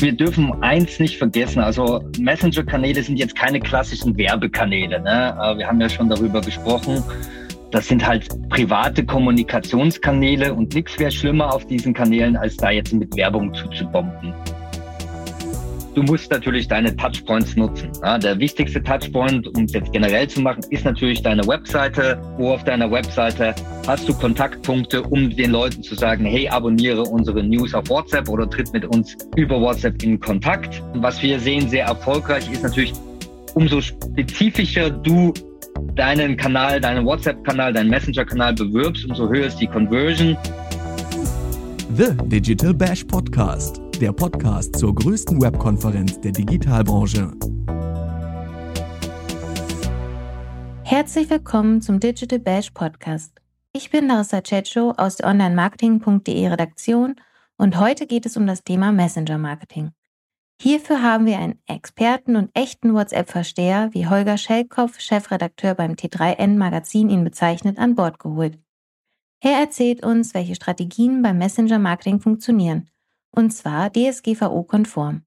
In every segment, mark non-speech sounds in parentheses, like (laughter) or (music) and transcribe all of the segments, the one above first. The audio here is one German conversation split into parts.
wir dürfen eins nicht vergessen. Also Messenger-Kanäle sind jetzt keine klassischen Werbekanäle. Ne? Wir haben ja schon darüber gesprochen. Das sind halt private Kommunikationskanäle und nichts wäre schlimmer auf diesen Kanälen, als da jetzt mit Werbung zuzubomben. Du musst natürlich deine Touchpoints nutzen. Ja, der wichtigste Touchpoint, um es jetzt generell zu machen, ist natürlich deine Webseite. Wo auf deiner Webseite hast du Kontaktpunkte, um den Leuten zu sagen, hey, abonniere unsere News auf WhatsApp oder tritt mit uns über WhatsApp in Kontakt. Was wir sehen, sehr erfolgreich ist natürlich, umso spezifischer du deinen Kanal, deinen WhatsApp-Kanal, deinen Messenger-Kanal bewirbst, umso höher ist die Conversion. The Digital Bash Podcast der Podcast zur größten Webkonferenz der Digitalbranche. Herzlich willkommen zum Digital Bash Podcast. Ich bin Larissa Cetschow aus der Online-Marketing.de Redaktion und heute geht es um das Thema Messenger Marketing. Hierfür haben wir einen Experten und echten WhatsApp-Versteher, wie Holger Schellkopf, Chefredakteur beim T3N Magazin ihn bezeichnet, an Bord geholt. Er erzählt uns, welche Strategien beim Messenger Marketing funktionieren und zwar DSGVO-konform.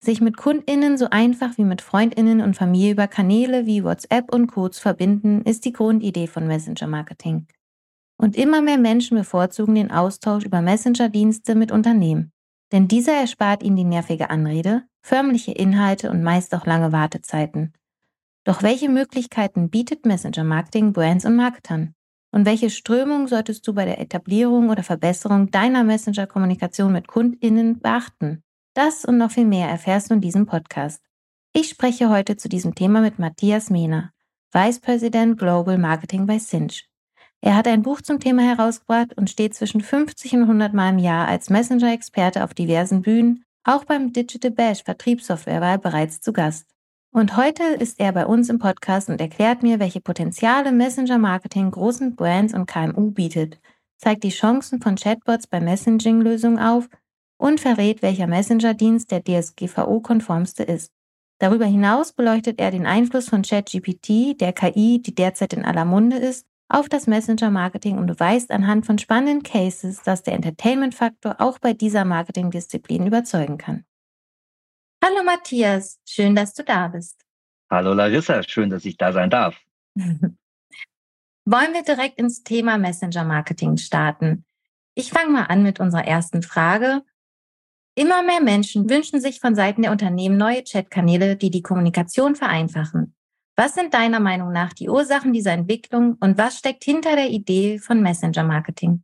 Sich mit KundInnen so einfach wie mit FreundInnen und Familie über Kanäle wie WhatsApp und Co. zu verbinden, ist die Grundidee von Messenger Marketing. Und immer mehr Menschen bevorzugen den Austausch über Messenger-Dienste mit Unternehmen. Denn dieser erspart ihnen die nervige Anrede, förmliche Inhalte und meist auch lange Wartezeiten. Doch welche Möglichkeiten bietet Messenger Marketing Brands und Marketern? Und welche Strömung solltest du bei der Etablierung oder Verbesserung deiner Messenger-Kommunikation mit KundInnen beachten? Das und noch viel mehr erfährst du in diesem Podcast. Ich spreche heute zu diesem Thema mit Matthias Mehner, Vice President Global Marketing bei Cinch. Er hat ein Buch zum Thema herausgebracht und steht zwischen 50 und 100 Mal im Jahr als Messenger-Experte auf diversen Bühnen, auch beim Digital Bash Vertriebssoftwarewahl bereits zu Gast. Und heute ist er bei uns im Podcast und erklärt mir, welche Potenziale Messenger-Marketing großen Brands und KMU bietet, zeigt die Chancen von Chatbots bei Messaging-Lösungen auf und verrät, welcher Messenger-Dienst der DSGVO-konformste ist. Darüber hinaus beleuchtet er den Einfluss von ChatGPT, der KI, die derzeit in aller Munde ist, auf das Messenger-Marketing und beweist anhand von spannenden Cases, dass der Entertainment-Faktor auch bei dieser Marketing-Disziplin überzeugen kann. Hallo Matthias, schön, dass du da bist. Hallo Larissa, schön, dass ich da sein darf. (laughs) Wollen wir direkt ins Thema Messenger Marketing starten? Ich fange mal an mit unserer ersten Frage. Immer mehr Menschen wünschen sich von Seiten der Unternehmen neue Chatkanäle, die die Kommunikation vereinfachen. Was sind deiner Meinung nach die Ursachen dieser Entwicklung und was steckt hinter der Idee von Messenger Marketing?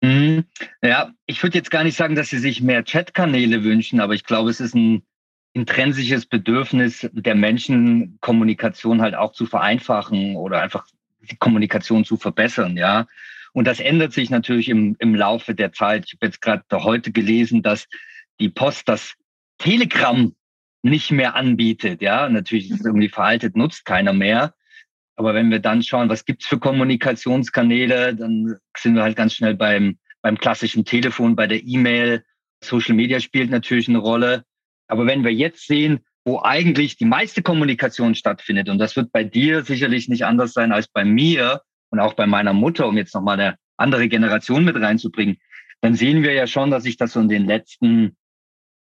Mhm. Ja, ich würde jetzt gar nicht sagen, dass sie sich mehr Chatkanäle wünschen, aber ich glaube, es ist ein intrinsisches Bedürfnis der Menschen, Kommunikation halt auch zu vereinfachen oder einfach die Kommunikation zu verbessern, ja. Und das ändert sich natürlich im, im Laufe der Zeit. Ich habe jetzt gerade heute gelesen, dass die Post das Telegram nicht mehr anbietet, ja. Natürlich ist es irgendwie veraltet, nutzt keiner mehr. Aber wenn wir dann schauen, was gibt's für Kommunikationskanäle, dann sind wir halt ganz schnell beim, beim klassischen Telefon, bei der E-Mail. Social Media spielt natürlich eine Rolle. Aber wenn wir jetzt sehen, wo eigentlich die meiste Kommunikation stattfindet, und das wird bei dir sicherlich nicht anders sein als bei mir und auch bei meiner Mutter, um jetzt nochmal eine andere Generation mit reinzubringen, dann sehen wir ja schon, dass sich das so in den letzten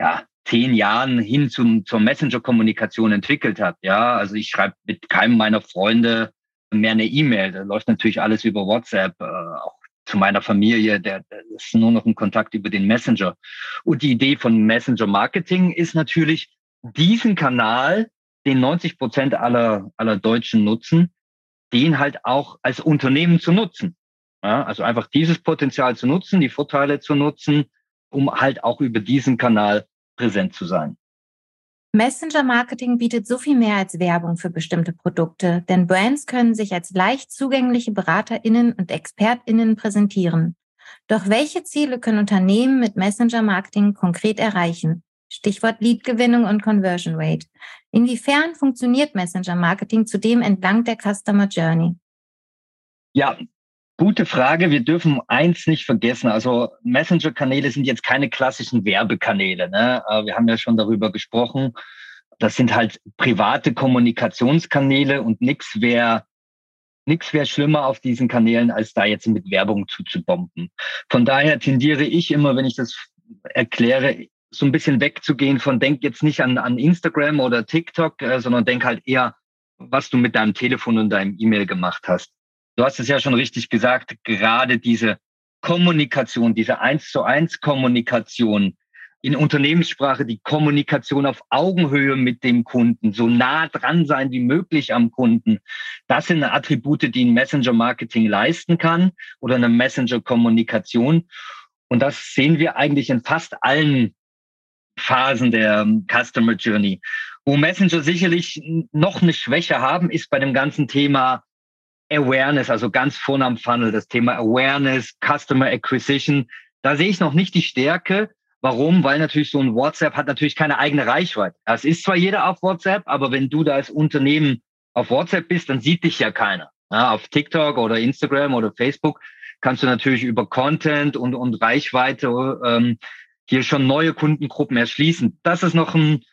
ja, zehn Jahren hin zum, zur Messenger-Kommunikation entwickelt hat. Ja, also ich schreibe mit keinem meiner Freunde mehr eine E-Mail. Da läuft natürlich alles über WhatsApp, äh, auch zu meiner Familie, der, der ist nur noch ein Kontakt über den Messenger. Und die Idee von Messenger Marketing ist natürlich, diesen Kanal, den 90 Prozent aller, aller Deutschen nutzen, den halt auch als Unternehmen zu nutzen. Ja, also einfach dieses Potenzial zu nutzen, die Vorteile zu nutzen, um halt auch über diesen Kanal präsent zu sein. Messenger-Marketing bietet so viel mehr als Werbung für bestimmte Produkte, denn Brands können sich als leicht zugängliche BeraterInnen und ExpertInnen präsentieren. Doch welche Ziele können Unternehmen mit Messenger-Marketing konkret erreichen? Stichwort Lead-Gewinnung und Conversion Rate. Inwiefern funktioniert Messenger-Marketing zudem entlang der Customer Journey? Ja, Gute Frage. Wir dürfen eins nicht vergessen. Also Messenger-Kanäle sind jetzt keine klassischen Werbekanäle. Ne? Äh, wir haben ja schon darüber gesprochen. Das sind halt private Kommunikationskanäle und nichts wäre nichts wäre schlimmer auf diesen Kanälen, als da jetzt mit Werbung zuzubomben. Von daher tendiere ich immer, wenn ich das erkläre, so ein bisschen wegzugehen von denk jetzt nicht an, an Instagram oder TikTok, äh, sondern denk halt eher, was du mit deinem Telefon und deinem E-Mail gemacht hast. Du hast es ja schon richtig gesagt, gerade diese Kommunikation, diese eins zu eins Kommunikation, in Unternehmenssprache die Kommunikation auf Augenhöhe mit dem Kunden, so nah dran sein wie möglich am Kunden. Das sind Attribute, die ein Messenger-Marketing leisten kann oder eine Messenger-Kommunikation. Und das sehen wir eigentlich in fast allen Phasen der Customer Journey. Wo Messenger sicherlich noch eine Schwäche haben, ist bei dem ganzen Thema Awareness, also ganz vorne am Funnel, das Thema Awareness, Customer Acquisition. Da sehe ich noch nicht die Stärke, Warum? Weil natürlich so ein WhatsApp hat natürlich keine eigene Reichweite. Es ist zwar jeder auf WhatsApp, aber wenn du da als Unternehmen auf WhatsApp bist, dann sieht dich ja keiner. Ja, auf TikTok oder Instagram oder Facebook kannst du natürlich über Content und, und Reichweite ähm, hier schon neue Kundengruppen erschließen. Das ist noch ein,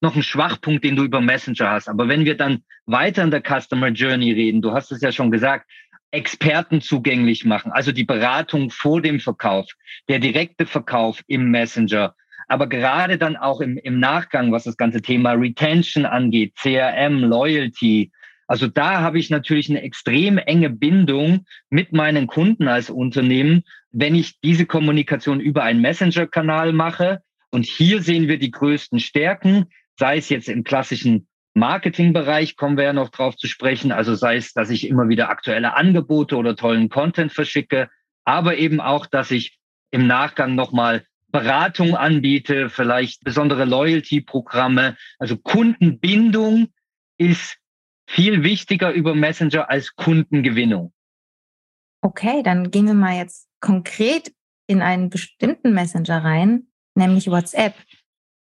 noch ein Schwachpunkt, den du über Messenger hast. Aber wenn wir dann weiter in der Customer Journey reden, du hast es ja schon gesagt, Experten zugänglich machen, also die Beratung vor dem Verkauf, der direkte Verkauf im Messenger, aber gerade dann auch im, im Nachgang, was das ganze Thema Retention angeht, CRM, Loyalty. Also da habe ich natürlich eine extrem enge Bindung mit meinen Kunden als Unternehmen, wenn ich diese Kommunikation über einen Messenger-Kanal mache. Und hier sehen wir die größten Stärken, sei es jetzt im klassischen Marketingbereich kommen wir ja noch drauf zu sprechen. Also sei es, dass ich immer wieder aktuelle Angebote oder tollen Content verschicke, aber eben auch, dass ich im Nachgang nochmal Beratung anbiete, vielleicht besondere Loyalty-Programme. Also Kundenbindung ist viel wichtiger über Messenger als Kundengewinnung. Okay, dann gehen wir mal jetzt konkret in einen bestimmten Messenger rein, nämlich WhatsApp.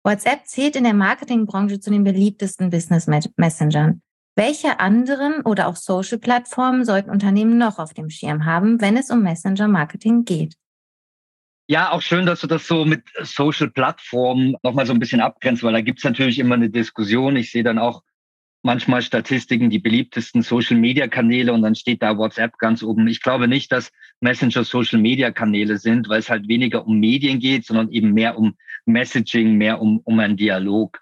WhatsApp zählt in der Marketingbranche zu den beliebtesten Business Messengern. Welche anderen oder auch Social-Plattformen sollten Unternehmen noch auf dem Schirm haben, wenn es um Messenger-Marketing geht? Ja, auch schön, dass du das so mit Social-Plattformen nochmal so ein bisschen abgrenzt, weil da gibt es natürlich immer eine Diskussion. Ich sehe dann auch manchmal Statistiken, die beliebtesten Social-Media-Kanäle und dann steht da WhatsApp ganz oben. Ich glaube nicht, dass Messenger Social-Media-Kanäle sind, weil es halt weniger um Medien geht, sondern eben mehr um Messaging, mehr um, um einen Dialog.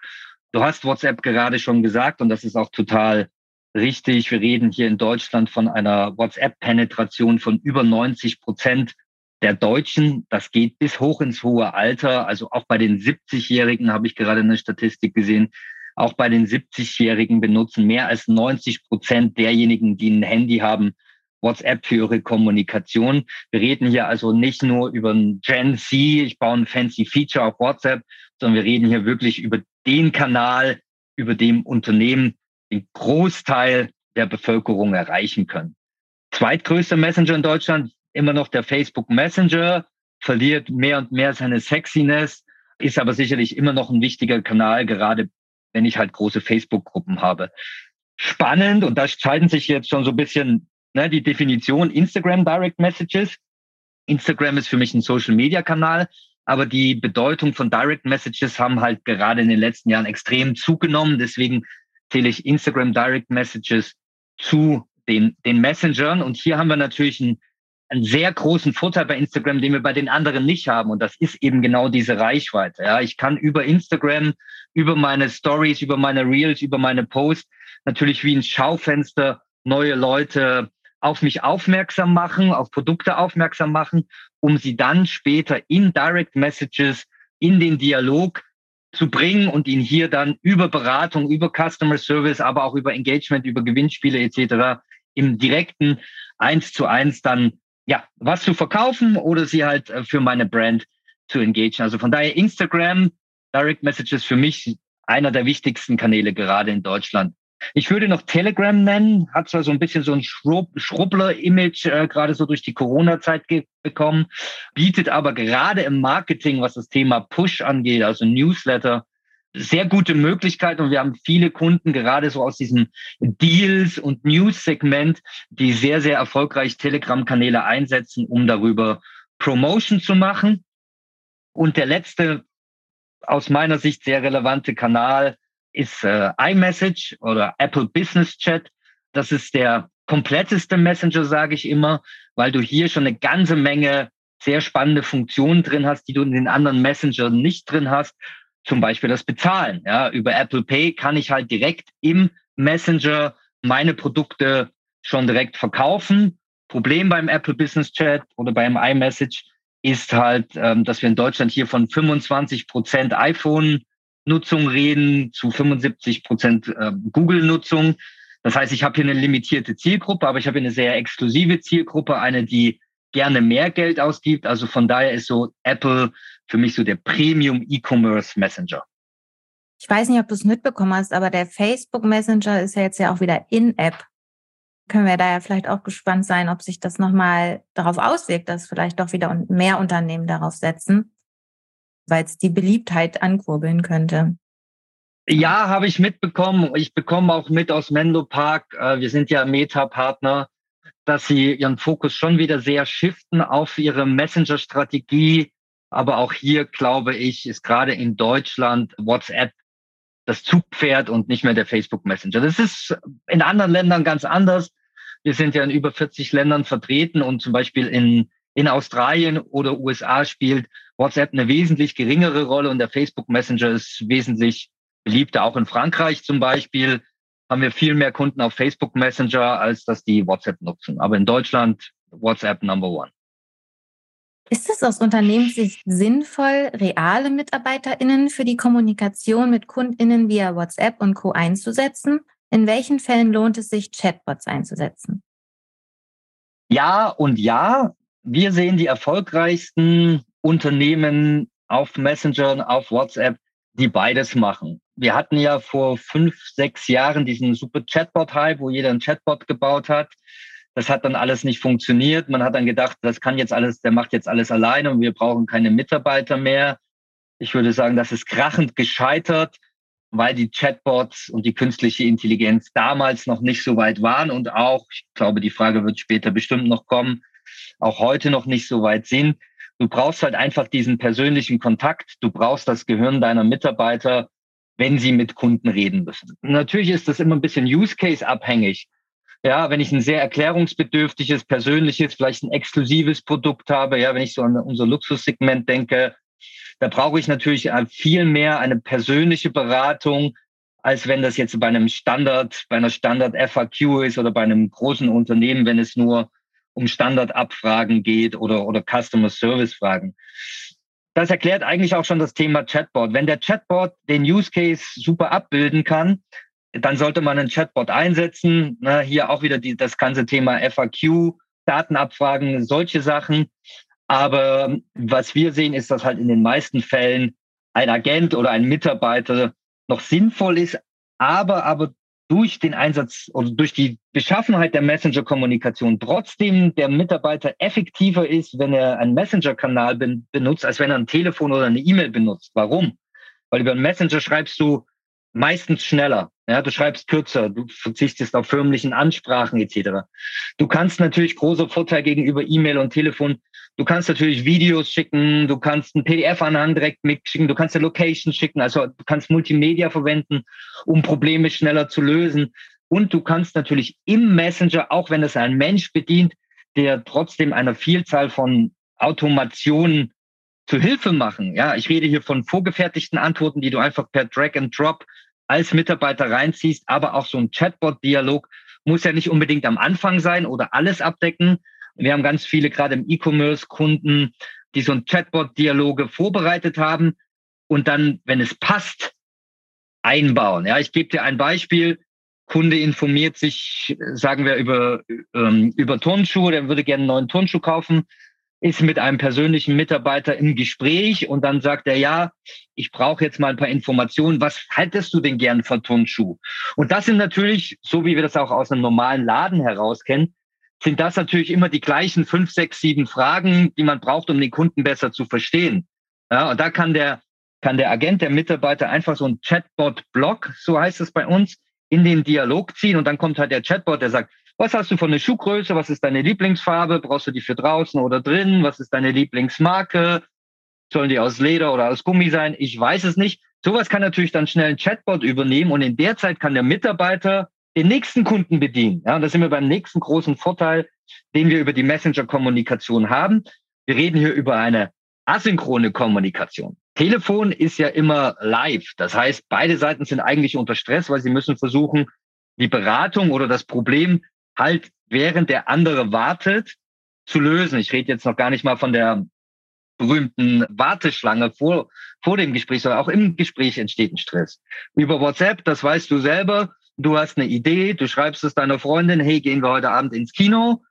Du hast WhatsApp gerade schon gesagt und das ist auch total richtig. Wir reden hier in Deutschland von einer WhatsApp-Penetration von über 90 Prozent der Deutschen. Das geht bis hoch ins hohe Alter. Also auch bei den 70-Jährigen habe ich gerade eine Statistik gesehen, auch bei den 70-Jährigen benutzen mehr als 90 Prozent derjenigen, die ein Handy haben, WhatsApp für ihre Kommunikation. Wir reden hier also nicht nur über ein Gen Z, ich baue ein fancy Feature auf WhatsApp, sondern wir reden hier wirklich über den Kanal, über dem Unternehmen den Großteil der Bevölkerung erreichen können. Zweitgrößter Messenger in Deutschland, immer noch der Facebook Messenger, verliert mehr und mehr seine Sexiness, ist aber sicherlich immer noch ein wichtiger Kanal, gerade wenn ich halt große Facebook-Gruppen habe. Spannend, und da scheiden sich jetzt schon so ein bisschen ne, die Definition Instagram Direct Messages. Instagram ist für mich ein Social-Media-Kanal, aber die Bedeutung von Direct Messages haben halt gerade in den letzten Jahren extrem zugenommen. Deswegen zähle ich Instagram Direct Messages zu den, den Messengern. Und hier haben wir natürlich ein einen sehr großen Vorteil bei Instagram, den wir bei den anderen nicht haben. Und das ist eben genau diese Reichweite. Ja, ich kann über Instagram, über meine Stories, über meine Reels, über meine Posts natürlich wie ein Schaufenster neue Leute auf mich aufmerksam machen, auf Produkte aufmerksam machen, um sie dann später in Direct Messages in den Dialog zu bringen und ihn hier dann über Beratung, über Customer Service, aber auch über Engagement, über Gewinnspiele etc. im direkten eins zu eins dann ja, was zu verkaufen oder sie halt äh, für meine Brand zu engagieren. Also von daher Instagram, Direct Messages für mich einer der wichtigsten Kanäle gerade in Deutschland. Ich würde noch Telegram nennen, hat zwar so ein bisschen so ein Schrubbler-Image äh, gerade so durch die Corona-Zeit bekommen, bietet aber gerade im Marketing, was das Thema Push angeht, also Newsletter, sehr gute Möglichkeit und wir haben viele Kunden gerade so aus diesem Deals und News-Segment, die sehr, sehr erfolgreich Telegram-Kanäle einsetzen, um darüber Promotion zu machen. Und der letzte aus meiner Sicht sehr relevante Kanal ist äh, iMessage oder Apple Business Chat. Das ist der kompletteste Messenger, sage ich immer, weil du hier schon eine ganze Menge sehr spannende Funktionen drin hast, die du in den anderen Messenger nicht drin hast. Zum Beispiel das Bezahlen. Ja, über Apple Pay kann ich halt direkt im Messenger meine Produkte schon direkt verkaufen. Problem beim Apple Business Chat oder beim iMessage ist halt, ähm, dass wir in Deutschland hier von 25 Prozent iPhone-Nutzung reden zu 75 Prozent äh, Google-Nutzung. Das heißt, ich habe hier eine limitierte Zielgruppe, aber ich habe eine sehr exklusive Zielgruppe, eine, die gerne mehr Geld ausgibt. Also von daher ist so Apple für mich so der Premium E-Commerce Messenger. Ich weiß nicht, ob du es mitbekommen hast, aber der Facebook Messenger ist ja jetzt ja auch wieder in-App. Können wir da ja vielleicht auch gespannt sein, ob sich das nochmal darauf auswirkt, dass vielleicht doch wieder mehr Unternehmen darauf setzen, weil es die Beliebtheit ankurbeln könnte. Ja, habe ich mitbekommen. Ich bekomme auch mit aus Menlo Park. Äh, wir sind ja Meta-Partner, dass sie ihren Fokus schon wieder sehr shiften auf ihre Messenger-Strategie. Aber auch hier, glaube ich, ist gerade in Deutschland WhatsApp das Zugpferd und nicht mehr der Facebook Messenger. Das ist in anderen Ländern ganz anders. Wir sind ja in über 40 Ländern vertreten und zum Beispiel in, in Australien oder USA spielt WhatsApp eine wesentlich geringere Rolle und der Facebook Messenger ist wesentlich beliebter. Auch in Frankreich zum Beispiel haben wir viel mehr Kunden auf Facebook Messenger, als dass die WhatsApp nutzen. Aber in Deutschland WhatsApp Number One. Ist es aus Unternehmenssicht sinnvoll, reale MitarbeiterInnen für die Kommunikation mit KundInnen via WhatsApp und Co. einzusetzen? In welchen Fällen lohnt es sich, Chatbots einzusetzen? Ja und ja. Wir sehen die erfolgreichsten Unternehmen auf Messenger, auf WhatsApp, die beides machen. Wir hatten ja vor fünf, sechs Jahren diesen super Chatbot-Hype, wo jeder einen Chatbot gebaut hat. Das hat dann alles nicht funktioniert. Man hat dann gedacht, das kann jetzt alles, der macht jetzt alles alleine und wir brauchen keine Mitarbeiter mehr. Ich würde sagen, das ist krachend gescheitert, weil die Chatbots und die künstliche Intelligenz damals noch nicht so weit waren und auch, ich glaube, die Frage wird später bestimmt noch kommen, auch heute noch nicht so weit sind. Du brauchst halt einfach diesen persönlichen Kontakt. Du brauchst das Gehirn deiner Mitarbeiter, wenn sie mit Kunden reden müssen. Natürlich ist das immer ein bisschen Use Case abhängig. Ja, wenn ich ein sehr erklärungsbedürftiges, persönliches, vielleicht ein exklusives Produkt habe, ja, wenn ich so an unser Luxussegment denke, da brauche ich natürlich viel mehr eine persönliche Beratung, als wenn das jetzt bei einem Standard, bei einer Standard FAQ ist oder bei einem großen Unternehmen, wenn es nur um Standardabfragen geht oder, oder Customer Service Fragen. Das erklärt eigentlich auch schon das Thema Chatbot. Wenn der Chatbot den Use Case super abbilden kann, dann sollte man einen Chatbot einsetzen. Ne, hier auch wieder die, das ganze Thema FAQ, Datenabfragen, solche Sachen. Aber was wir sehen, ist, dass halt in den meisten Fällen ein Agent oder ein Mitarbeiter noch sinnvoll ist, aber, aber durch den Einsatz oder durch die Beschaffenheit der Messenger-Kommunikation trotzdem der Mitarbeiter effektiver ist, wenn er einen Messenger-Kanal benutzt, als wenn er ein Telefon oder eine E-Mail benutzt. Warum? Weil über einen Messenger schreibst du meistens schneller. Ja, du schreibst kürzer, du verzichtest auf förmlichen Ansprachen etc. Du kannst natürlich großer Vorteil gegenüber E-Mail und Telefon. Du kannst natürlich Videos schicken, du kannst einen PDF-Anhang direkt mitschicken, du kannst eine Location schicken, also du kannst Multimedia verwenden, um Probleme schneller zu lösen. Und du kannst natürlich im Messenger, auch wenn es ein Mensch bedient, der trotzdem einer Vielzahl von Automationen zu Hilfe machen. Ja, ich rede hier von vorgefertigten Antworten, die du einfach per Drag and Drop als Mitarbeiter reinziehst, aber auch so ein Chatbot-Dialog muss ja nicht unbedingt am Anfang sein oder alles abdecken. Wir haben ganz viele gerade im E-Commerce Kunden, die so ein Chatbot-Dialoge vorbereitet haben und dann, wenn es passt, einbauen. Ja, ich gebe dir ein Beispiel. Kunde informiert sich, sagen wir, über, ähm, über Turnschuhe, der würde gerne einen neuen Turnschuh kaufen ist mit einem persönlichen Mitarbeiter im Gespräch und dann sagt er, ja, ich brauche jetzt mal ein paar Informationen. Was haltest du denn gern von Turnschuh? Und das sind natürlich, so wie wir das auch aus einem normalen Laden heraus kennen, sind das natürlich immer die gleichen fünf, sechs, sieben Fragen, die man braucht, um den Kunden besser zu verstehen. Ja, und da kann der, kann der Agent, der Mitarbeiter einfach so ein Chatbot-Block, so heißt es bei uns, in den Dialog ziehen und dann kommt halt der Chatbot, der sagt, was hast du von der Schuhgröße? Was ist deine Lieblingsfarbe? Brauchst du die für draußen oder drin? Was ist deine Lieblingsmarke? Sollen die aus Leder oder aus Gummi sein? Ich weiß es nicht. Sowas kann natürlich dann schnell ein Chatbot übernehmen und in der Zeit kann der Mitarbeiter den nächsten Kunden bedienen. Ja, und da sind wir beim nächsten großen Vorteil, den wir über die Messenger-Kommunikation haben. wir reden hier über eine asynchrone Kommunikation. Telefon ist ja immer live. Das heißt, beide Seiten sind eigentlich unter Stress, weil sie müssen versuchen, die Beratung oder das Problem halt während der andere wartet zu lösen. Ich rede jetzt noch gar nicht mal von der berühmten Warteschlange vor, vor dem Gespräch, sondern auch im Gespräch entsteht ein Stress. Über WhatsApp, das weißt du selber, du hast eine Idee, du schreibst es deiner Freundin, hey, gehen wir heute Abend ins Kino.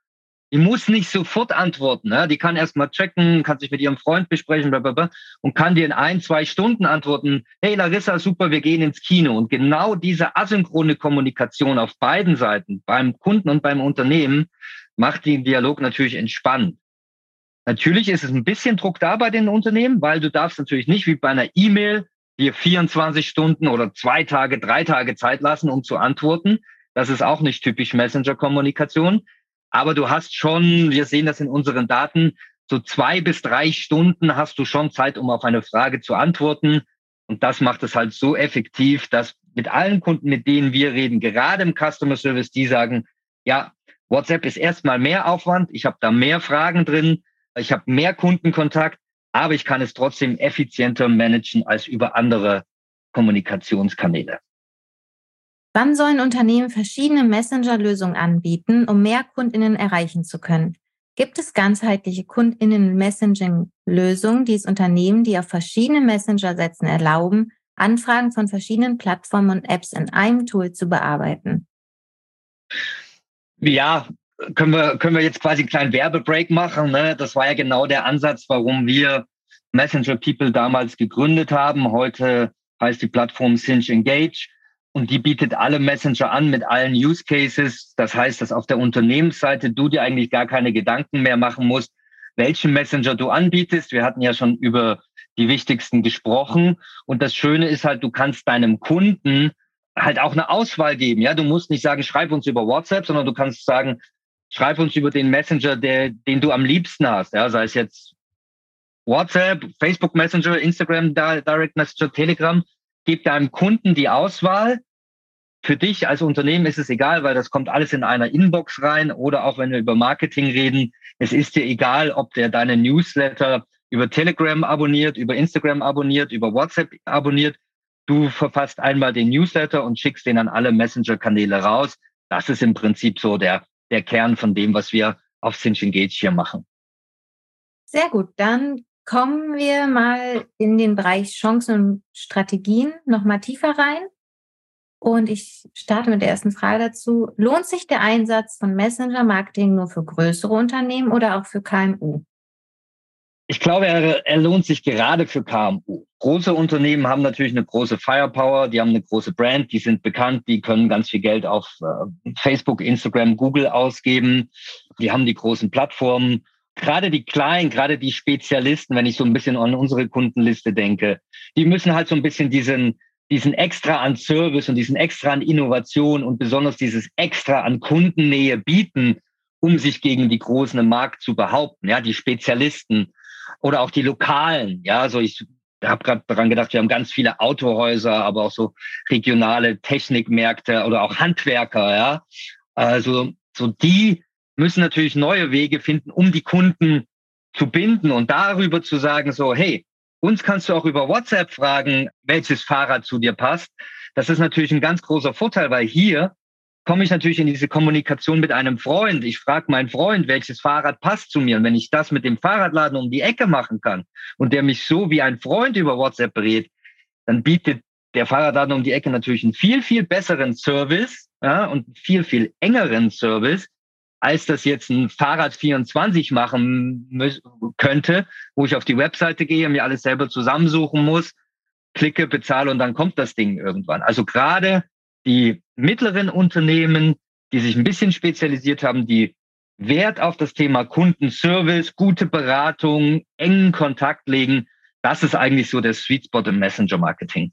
Die muss nicht sofort antworten. Ne? Die kann erst mal checken, kann sich mit ihrem Freund besprechen blablabla, und kann dir in ein, zwei Stunden antworten, hey Larissa, super, wir gehen ins Kino. Und genau diese asynchrone Kommunikation auf beiden Seiten, beim Kunden und beim Unternehmen, macht den Dialog natürlich entspannt. Natürlich ist es ein bisschen Druck da bei den Unternehmen, weil du darfst natürlich nicht wie bei einer E-Mail dir 24 Stunden oder zwei Tage, drei Tage Zeit lassen, um zu antworten. Das ist auch nicht typisch Messenger-Kommunikation. Aber du hast schon, wir sehen das in unseren Daten, so zwei bis drei Stunden hast du schon Zeit, um auf eine Frage zu antworten. Und das macht es halt so effektiv, dass mit allen Kunden, mit denen wir reden, gerade im Customer Service, die sagen, ja, WhatsApp ist erstmal mehr Aufwand, ich habe da mehr Fragen drin, ich habe mehr Kundenkontakt, aber ich kann es trotzdem effizienter managen als über andere Kommunikationskanäle. Wann sollen Unternehmen verschiedene Messenger-Lösungen anbieten, um mehr Kundinnen erreichen zu können? Gibt es ganzheitliche Kundinnen-Messaging-Lösungen, die es Unternehmen, die auf verschiedene Messenger setzen, erlauben, Anfragen von verschiedenen Plattformen und Apps in einem Tool zu bearbeiten? Ja, können wir, können wir jetzt quasi einen kleinen Werbebreak machen. Ne? Das war ja genau der Ansatz, warum wir Messenger People damals gegründet haben. Heute heißt die Plattform Cinch Engage. Und die bietet alle Messenger an mit allen Use Cases. Das heißt, dass auf der Unternehmensseite du dir eigentlich gar keine Gedanken mehr machen musst, welchen Messenger du anbietest. Wir hatten ja schon über die wichtigsten gesprochen. Und das Schöne ist halt, du kannst deinem Kunden halt auch eine Auswahl geben. Ja, du musst nicht sagen, schreib uns über WhatsApp, sondern du kannst sagen, schreib uns über den Messenger, der, den du am liebsten hast. Ja, sei es jetzt WhatsApp, Facebook Messenger, Instagram Direct Messenger, Telegram. Gib deinem Kunden die Auswahl für dich als Unternehmen ist es egal, weil das kommt alles in einer Inbox rein oder auch wenn wir über Marketing reden, es ist dir egal, ob der deine Newsletter über Telegram abonniert, über Instagram abonniert, über WhatsApp abonniert. Du verfasst einmal den Newsletter und schickst den an alle Messenger-Kanäle raus. Das ist im Prinzip so der, der Kern von dem, was wir auf Cinch Engage hier machen. Sehr gut. Dann kommen wir mal in den Bereich Chancen und Strategien noch mal tiefer rein. Und ich starte mit der ersten Frage dazu. Lohnt sich der Einsatz von Messenger-Marketing nur für größere Unternehmen oder auch für KMU? Ich glaube, er, er, lohnt sich gerade für KMU. Große Unternehmen haben natürlich eine große Firepower, die haben eine große Brand, die sind bekannt, die können ganz viel Geld auf äh, Facebook, Instagram, Google ausgeben. Die haben die großen Plattformen. Gerade die Kleinen, gerade die Spezialisten, wenn ich so ein bisschen an unsere Kundenliste denke, die müssen halt so ein bisschen diesen, diesen extra an Service und diesen extra an Innovation und besonders dieses extra an Kundennähe bieten, um sich gegen die Großen im Markt zu behaupten, ja, die Spezialisten oder auch die Lokalen, ja, also ich habe gerade daran gedacht, wir haben ganz viele Autohäuser, aber auch so regionale Technikmärkte oder auch Handwerker, ja, also so die müssen natürlich neue Wege finden, um die Kunden zu binden und darüber zu sagen, so, hey, uns kannst du auch über WhatsApp fragen, welches Fahrrad zu dir passt. Das ist natürlich ein ganz großer Vorteil, weil hier komme ich natürlich in diese Kommunikation mit einem Freund. Ich frage meinen Freund, welches Fahrrad passt zu mir. Und wenn ich das mit dem Fahrradladen um die Ecke machen kann und der mich so wie ein Freund über WhatsApp berät, dann bietet der Fahrradladen um die Ecke natürlich einen viel, viel besseren Service ja, und viel, viel engeren Service, als das jetzt ein Fahrrad 24 machen könnte, wo ich auf die Webseite gehe, mir alles selber zusammensuchen muss, klicke, bezahle und dann kommt das Ding irgendwann. Also gerade die mittleren Unternehmen, die sich ein bisschen spezialisiert haben, die Wert auf das Thema Kundenservice, gute Beratung, engen Kontakt legen, das ist eigentlich so der Sweet Spot im Messenger Marketing.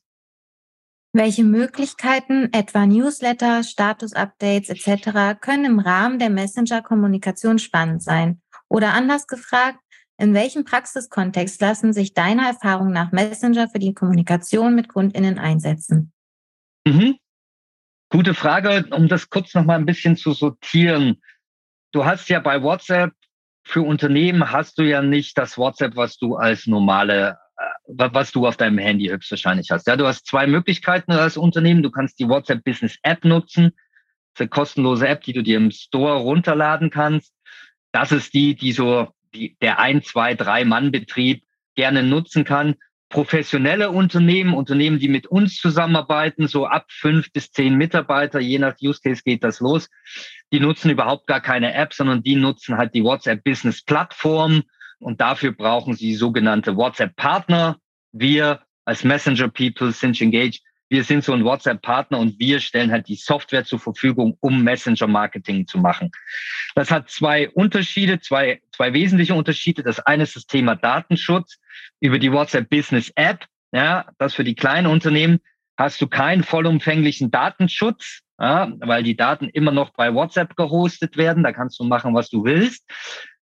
Welche Möglichkeiten, etwa Newsletter, Status-Updates etc., können im Rahmen der Messenger-Kommunikation spannend sein? Oder anders gefragt, in welchem Praxiskontext lassen sich deiner Erfahrung nach Messenger für die Kommunikation mit KundInnen einsetzen? Mhm. Gute Frage, um das kurz noch mal ein bisschen zu sortieren. Du hast ja bei WhatsApp für Unternehmen hast du ja nicht das WhatsApp, was du als normale, äh, was du auf deinem Handy höchstwahrscheinlich hast. Ja, du hast zwei Möglichkeiten als Unternehmen. Du kannst die WhatsApp Business App nutzen. Das ist eine kostenlose App, die du dir im Store runterladen kannst. Das ist die, die so die, der ein, zwei, drei Mann Betrieb gerne nutzen kann. Professionelle Unternehmen, Unternehmen, die mit uns zusammenarbeiten, so ab fünf bis zehn Mitarbeiter, je nach Use Case geht das los. Die nutzen überhaupt gar keine App, sondern die nutzen halt die WhatsApp Business Plattform und dafür brauchen sie sogenannte WhatsApp Partner. Wir als Messenger People, Cinch Engage, wir sind so ein WhatsApp-Partner und wir stellen halt die Software zur Verfügung, um Messenger-Marketing zu machen. Das hat zwei Unterschiede, zwei, zwei wesentliche Unterschiede. Das eine ist das Thema Datenschutz über die WhatsApp Business App. Ja, das für die kleinen Unternehmen hast du keinen vollumfänglichen Datenschutz, ja, weil die Daten immer noch bei WhatsApp gehostet werden. Da kannst du machen, was du willst.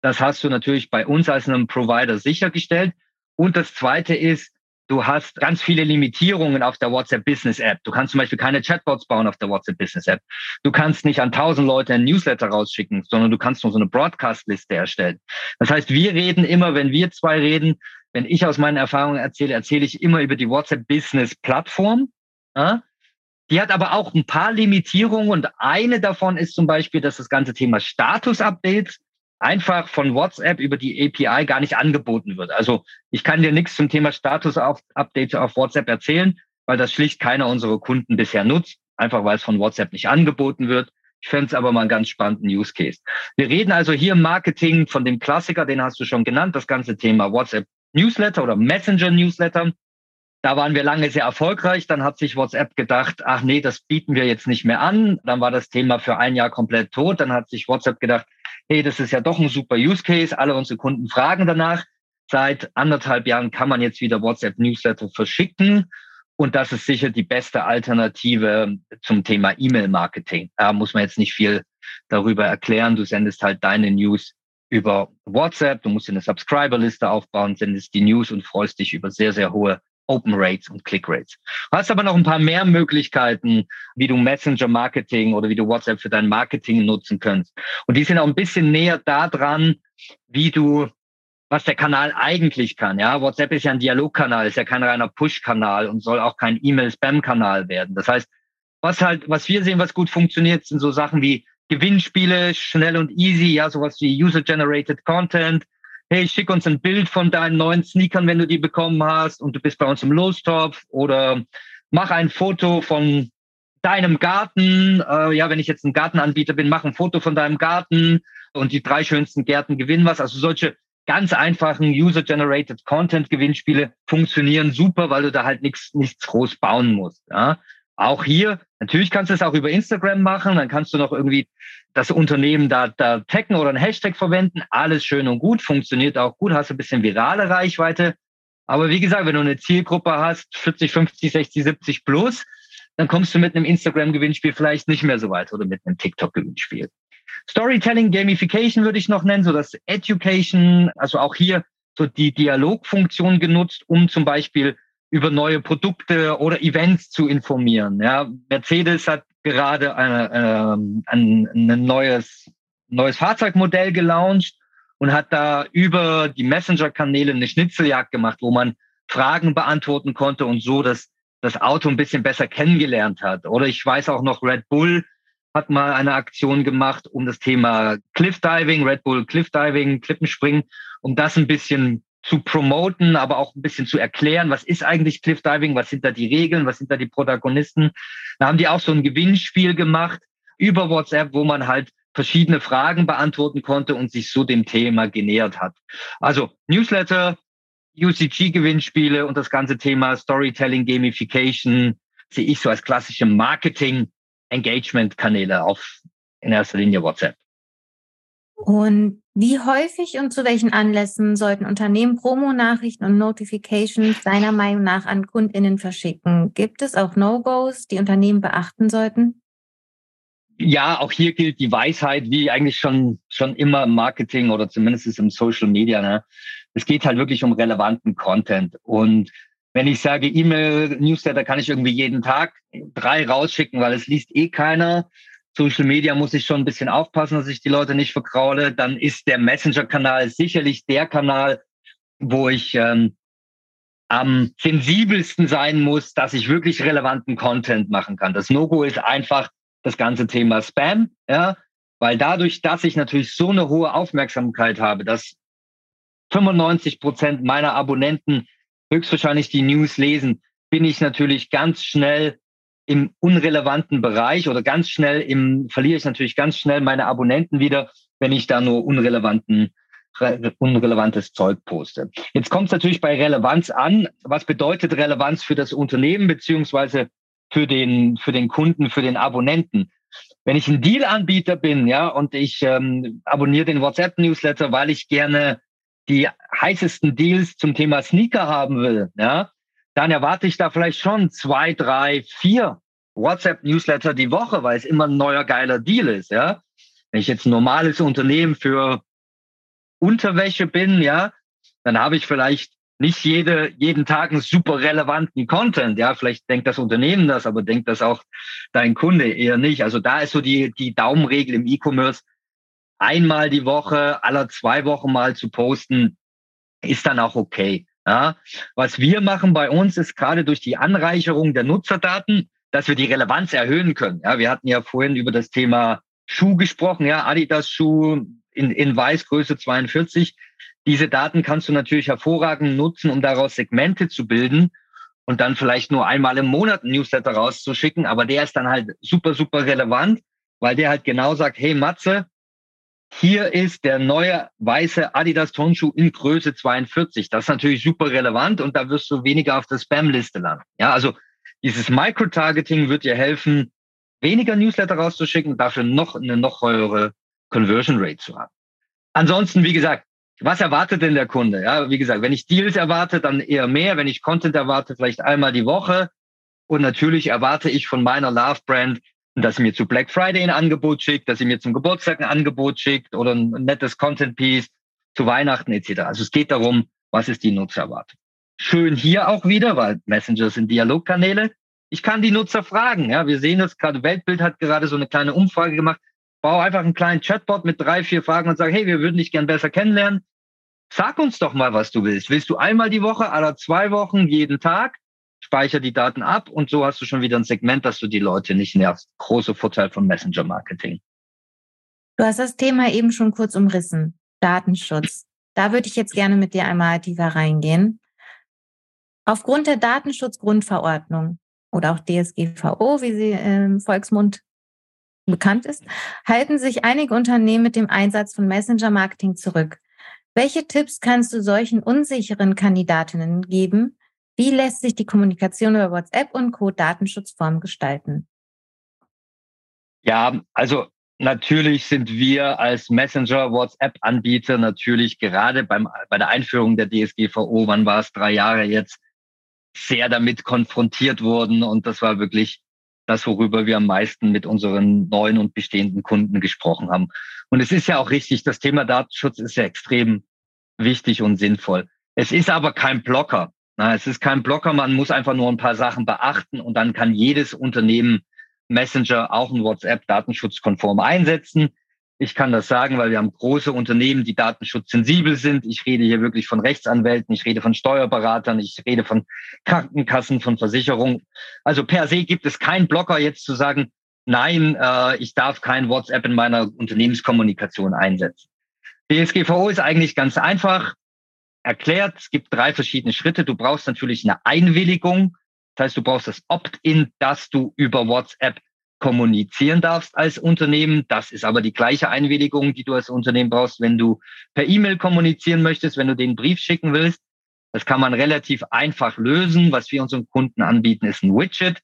Das hast du natürlich bei uns als einem Provider sichergestellt. Und das zweite ist, Du hast ganz viele Limitierungen auf der WhatsApp Business App. Du kannst zum Beispiel keine Chatbots bauen auf der WhatsApp Business App. Du kannst nicht an tausend Leute ein Newsletter rausschicken, sondern du kannst nur so eine Broadcast-Liste erstellen. Das heißt, wir reden immer, wenn wir zwei reden, wenn ich aus meinen Erfahrungen erzähle, erzähle ich immer über die WhatsApp Business Plattform. Die hat aber auch ein paar Limitierungen und eine davon ist zum Beispiel, dass das ganze Thema Status-Updates einfach von WhatsApp über die API gar nicht angeboten wird. Also ich kann dir nichts zum Thema Status-Updates auf WhatsApp erzählen, weil das schlicht keiner unserer Kunden bisher nutzt, einfach weil es von WhatsApp nicht angeboten wird. Ich fände es aber mal einen ganz spannenden Use Case. Wir reden also hier im Marketing von dem Klassiker, den hast du schon genannt, das ganze Thema WhatsApp Newsletter oder Messenger Newsletter. Da waren wir lange sehr erfolgreich. Dann hat sich WhatsApp gedacht, ach nee, das bieten wir jetzt nicht mehr an. Dann war das Thema für ein Jahr komplett tot. Dann hat sich WhatsApp gedacht, hey, das ist ja doch ein super Use Case. Alle unsere Kunden fragen danach. Seit anderthalb Jahren kann man jetzt wieder WhatsApp Newsletter verschicken. Und das ist sicher die beste Alternative zum Thema E-Mail-Marketing. Da muss man jetzt nicht viel darüber erklären. Du sendest halt deine News über WhatsApp. Du musst dir eine Subscriber-Liste aufbauen, sendest die News und freust dich über sehr, sehr hohe Open Rates und Click Rates. Du hast aber noch ein paar mehr Möglichkeiten, wie du Messenger Marketing oder wie du WhatsApp für dein Marketing nutzen kannst. Und die sind auch ein bisschen näher da dran, wie du was der Kanal eigentlich kann. Ja, WhatsApp ist ja ein Dialogkanal, ist ja kein reiner Push-Kanal und soll auch kein E-Mail-Spam-Kanal werden. Das heißt, was halt, was wir sehen, was gut funktioniert, sind so Sachen wie Gewinnspiele, schnell und easy, ja, sowas wie User-Generated Content, hey, schick uns ein Bild von deinen neuen Sneakern, wenn du die bekommen hast und du bist bei uns im Lostopf oder mach ein Foto von deinem Garten. Äh, ja, wenn ich jetzt ein Gartenanbieter bin, mach ein Foto von deinem Garten und die drei schönsten Gärten gewinnen was. Also solche ganz einfachen User-Generated Content-Gewinnspiele funktionieren super, weil du da halt nichts nichts groß bauen musst. Ja. Auch hier, natürlich kannst du es auch über Instagram machen, dann kannst du noch irgendwie das Unternehmen da, da taggen oder ein Hashtag verwenden. Alles schön und gut, funktioniert auch gut, hast ein bisschen virale Reichweite. Aber wie gesagt, wenn du eine Zielgruppe hast, 40, 50, 60, 70 plus, dann kommst du mit einem Instagram-Gewinnspiel vielleicht nicht mehr so weit oder mit einem TikTok-Gewinnspiel. Storytelling, Gamification würde ich noch nennen, so das Education, also auch hier so die Dialogfunktion genutzt, um zum Beispiel über neue Produkte oder Events zu informieren. Ja, Mercedes hat gerade eine, ähm, ein, ein neues, neues Fahrzeugmodell gelauncht und hat da über die Messenger-Kanäle eine Schnitzeljagd gemacht, wo man Fragen beantworten konnte und so das, das Auto ein bisschen besser kennengelernt hat. Oder ich weiß auch noch, Red Bull hat mal eine Aktion gemacht um das Thema Cliff Diving, Red Bull Cliff Diving, Klippenspringen, um das ein bisschen zu promoten, aber auch ein bisschen zu erklären, was ist eigentlich Cliff Diving, was sind da die Regeln, was sind da die Protagonisten. Da haben die auch so ein Gewinnspiel gemacht über WhatsApp, wo man halt verschiedene Fragen beantworten konnte und sich so dem Thema genähert hat. Also Newsletter, UCG-Gewinnspiele und das ganze Thema Storytelling, Gamification sehe ich so als klassische Marketing-Engagement-Kanäle auf in erster Linie WhatsApp. Und wie häufig und zu welchen Anlässen sollten Unternehmen Promo-Nachrichten und Notifications deiner Meinung nach an KundInnen verschicken? Gibt es auch No-Gos, die Unternehmen beachten sollten? Ja, auch hier gilt die Weisheit, wie eigentlich schon, schon immer im Marketing oder zumindest im Social Media. Ne? Es geht halt wirklich um relevanten Content. Und wenn ich sage E-Mail, Newsletter, kann ich irgendwie jeden Tag drei rausschicken, weil es liest eh keiner Social Media muss ich schon ein bisschen aufpassen, dass ich die Leute nicht verkraule. Dann ist der Messenger-Kanal sicherlich der Kanal, wo ich ähm, am sensibelsten sein muss, dass ich wirklich relevanten Content machen kann. Das No-Go ist einfach das ganze Thema Spam, ja, weil dadurch, dass ich natürlich so eine hohe Aufmerksamkeit habe, dass 95 Prozent meiner Abonnenten höchstwahrscheinlich die News lesen, bin ich natürlich ganz schnell im unrelevanten Bereich oder ganz schnell im, verliere ich natürlich ganz schnell meine Abonnenten wieder, wenn ich da nur unrelevanten unrelevantes Zeug poste. Jetzt kommt es natürlich bei Relevanz an. Was bedeutet Relevanz für das Unternehmen beziehungsweise für den für den Kunden, für den Abonnenten? Wenn ich ein Deal-Anbieter bin, ja, und ich ähm, abonniere den WhatsApp-Newsletter, weil ich gerne die heißesten Deals zum Thema Sneaker haben will, ja, dann erwarte ich da vielleicht schon zwei, drei, vier WhatsApp-Newsletter die Woche, weil es immer ein neuer geiler Deal ist, ja. Wenn ich jetzt ein normales Unternehmen für Unterwäsche bin, ja, dann habe ich vielleicht nicht jede, jeden Tag einen super relevanten Content. Ja, vielleicht denkt das Unternehmen das, aber denkt das auch dein Kunde eher nicht. Also da ist so die, die Daumenregel im E-Commerce. Einmal die Woche, aller zwei Wochen mal zu posten, ist dann auch okay. Ja, was wir machen bei uns ist gerade durch die Anreicherung der Nutzerdaten, dass wir die Relevanz erhöhen können. Ja, wir hatten ja vorhin über das Thema Schuh gesprochen, ja, Adidas Schuh in, in Weiß Größe 42. Diese Daten kannst du natürlich hervorragend nutzen, um daraus Segmente zu bilden und dann vielleicht nur einmal im Monat ein Newsletter rauszuschicken. Aber der ist dann halt super, super relevant, weil der halt genau sagt, hey Matze, hier ist der neue weiße Adidas Turnschuh in Größe 42. Das ist natürlich super relevant und da wirst du weniger auf der Spam-Liste landen. Ja, also dieses Micro-Targeting wird dir helfen, weniger Newsletter rauszuschicken und dafür noch eine noch höhere Conversion Rate zu haben. Ansonsten, wie gesagt, was erwartet denn der Kunde? Ja, wie gesagt, wenn ich Deals erwarte, dann eher mehr. Wenn ich Content erwarte, vielleicht einmal die Woche. Und natürlich erwarte ich von meiner Love Brand dass sie mir zu Black Friday ein Angebot schickt, dass sie mir zum Geburtstag ein Angebot schickt oder ein nettes Content Piece zu Weihnachten etc. Also es geht darum, was ist die Nutzererwartung. Schön hier auch wieder, weil Messenger sind Dialogkanäle. Ich kann die Nutzer fragen. Ja, wir sehen das gerade. Weltbild hat gerade so eine kleine Umfrage gemacht. Bau einfach einen kleinen Chatbot mit drei, vier Fragen und sag, hey, wir würden dich gern besser kennenlernen. Sag uns doch mal, was du willst. Willst du einmal die Woche, aller zwei Wochen, jeden Tag? Speicher die Daten ab und so hast du schon wieder ein Segment, dass du die Leute nicht nervst. Großer Vorteil von Messenger Marketing. Du hast das Thema eben schon kurz umrissen. Datenschutz. Da würde ich jetzt gerne mit dir einmal tiefer reingehen. Aufgrund der Datenschutzgrundverordnung oder auch DSGVO, wie sie im Volksmund bekannt ist, halten sich einige Unternehmen mit dem Einsatz von Messenger-Marketing zurück. Welche Tipps kannst du solchen unsicheren Kandidatinnen geben, wie lässt sich die Kommunikation über WhatsApp und Co. datenschutzform gestalten? Ja, also natürlich sind wir als Messenger, WhatsApp-Anbieter natürlich gerade beim, bei der Einführung der DSGVO, wann war es, drei Jahre jetzt, sehr damit konfrontiert worden. Und das war wirklich das, worüber wir am meisten mit unseren neuen und bestehenden Kunden gesprochen haben. Und es ist ja auch richtig, das Thema Datenschutz ist ja extrem wichtig und sinnvoll. Es ist aber kein Blocker. Na, es ist kein Blocker, man muss einfach nur ein paar Sachen beachten und dann kann jedes Unternehmen Messenger auch ein WhatsApp datenschutzkonform einsetzen. Ich kann das sagen, weil wir haben große Unternehmen, die datenschutzsensibel sind. Ich rede hier wirklich von Rechtsanwälten, ich rede von Steuerberatern, ich rede von Krankenkassen, von Versicherungen. Also per se gibt es keinen Blocker jetzt zu sagen, nein, äh, ich darf kein WhatsApp in meiner Unternehmenskommunikation einsetzen. DSGVO ist eigentlich ganz einfach erklärt, es gibt drei verschiedene Schritte. Du brauchst natürlich eine Einwilligung. Das heißt, du brauchst das Opt-in, dass du über WhatsApp kommunizieren darfst als Unternehmen. Das ist aber die gleiche Einwilligung, die du als Unternehmen brauchst, wenn du per E-Mail kommunizieren möchtest, wenn du den Brief schicken willst. Das kann man relativ einfach lösen. Was wir unseren Kunden anbieten, ist ein Widget,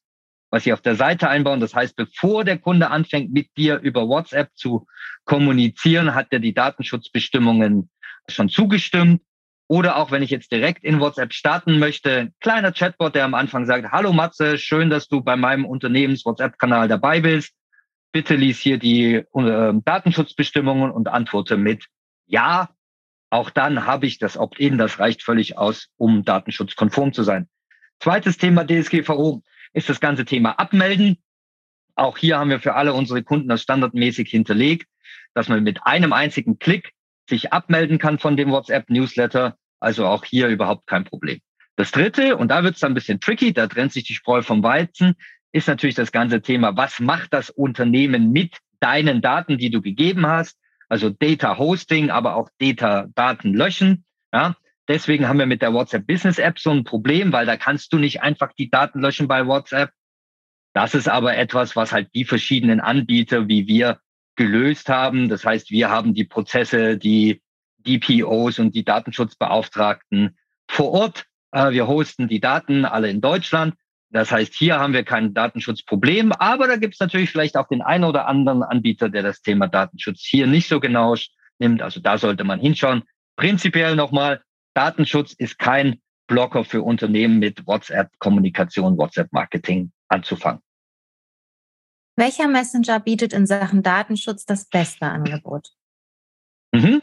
was sie auf der Seite einbauen. Das heißt, bevor der Kunde anfängt, mit dir über WhatsApp zu kommunizieren, hat er die Datenschutzbestimmungen schon zugestimmt. Oder auch wenn ich jetzt direkt in WhatsApp starten möchte, kleiner Chatbot, der am Anfang sagt, hallo Matze, schön, dass du bei meinem Unternehmens-WhatsApp-Kanal dabei bist. Bitte lies hier die äh, Datenschutzbestimmungen und antworte mit Ja. Auch dann habe ich das Opt-in, das reicht völlig aus, um datenschutzkonform zu sein. Zweites Thema DSGVO ist das ganze Thema Abmelden. Auch hier haben wir für alle unsere Kunden das standardmäßig hinterlegt, dass man mit einem einzigen Klick sich abmelden kann von dem WhatsApp-Newsletter. Also auch hier überhaupt kein Problem. Das dritte, und da wird es dann ein bisschen tricky, da trennt sich die Spreu vom Weizen, ist natürlich das ganze Thema, was macht das Unternehmen mit deinen Daten, die du gegeben hast? Also Data Hosting, aber auch Data Daten löschen. Ja, deswegen haben wir mit der WhatsApp Business App so ein Problem, weil da kannst du nicht einfach die Daten löschen bei WhatsApp. Das ist aber etwas, was halt die verschiedenen Anbieter wie wir gelöst haben. Das heißt, wir haben die Prozesse, die DPOs und die Datenschutzbeauftragten vor Ort. Äh, wir hosten die Daten alle in Deutschland. Das heißt, hier haben wir kein Datenschutzproblem, aber da gibt es natürlich vielleicht auch den einen oder anderen Anbieter, der das Thema Datenschutz hier nicht so genau nimmt. Also da sollte man hinschauen. Prinzipiell nochmal, Datenschutz ist kein Blocker für Unternehmen mit WhatsApp-Kommunikation, WhatsApp-Marketing anzufangen. Welcher Messenger bietet in Sachen Datenschutz das beste Angebot? Mhm.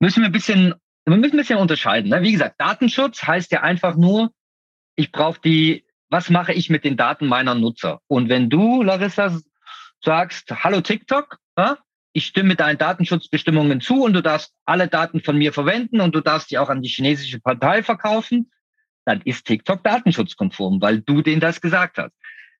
Müssen wir ein bisschen, wir müssen ein bisschen unterscheiden. Ne? Wie gesagt, Datenschutz heißt ja einfach nur, ich brauche die, was mache ich mit den Daten meiner Nutzer? Und wenn du, Larissa, sagst, hallo TikTok, ja, ich stimme deinen Datenschutzbestimmungen zu und du darfst alle Daten von mir verwenden und du darfst die auch an die chinesische Partei verkaufen, dann ist TikTok datenschutzkonform, weil du denen das gesagt hast.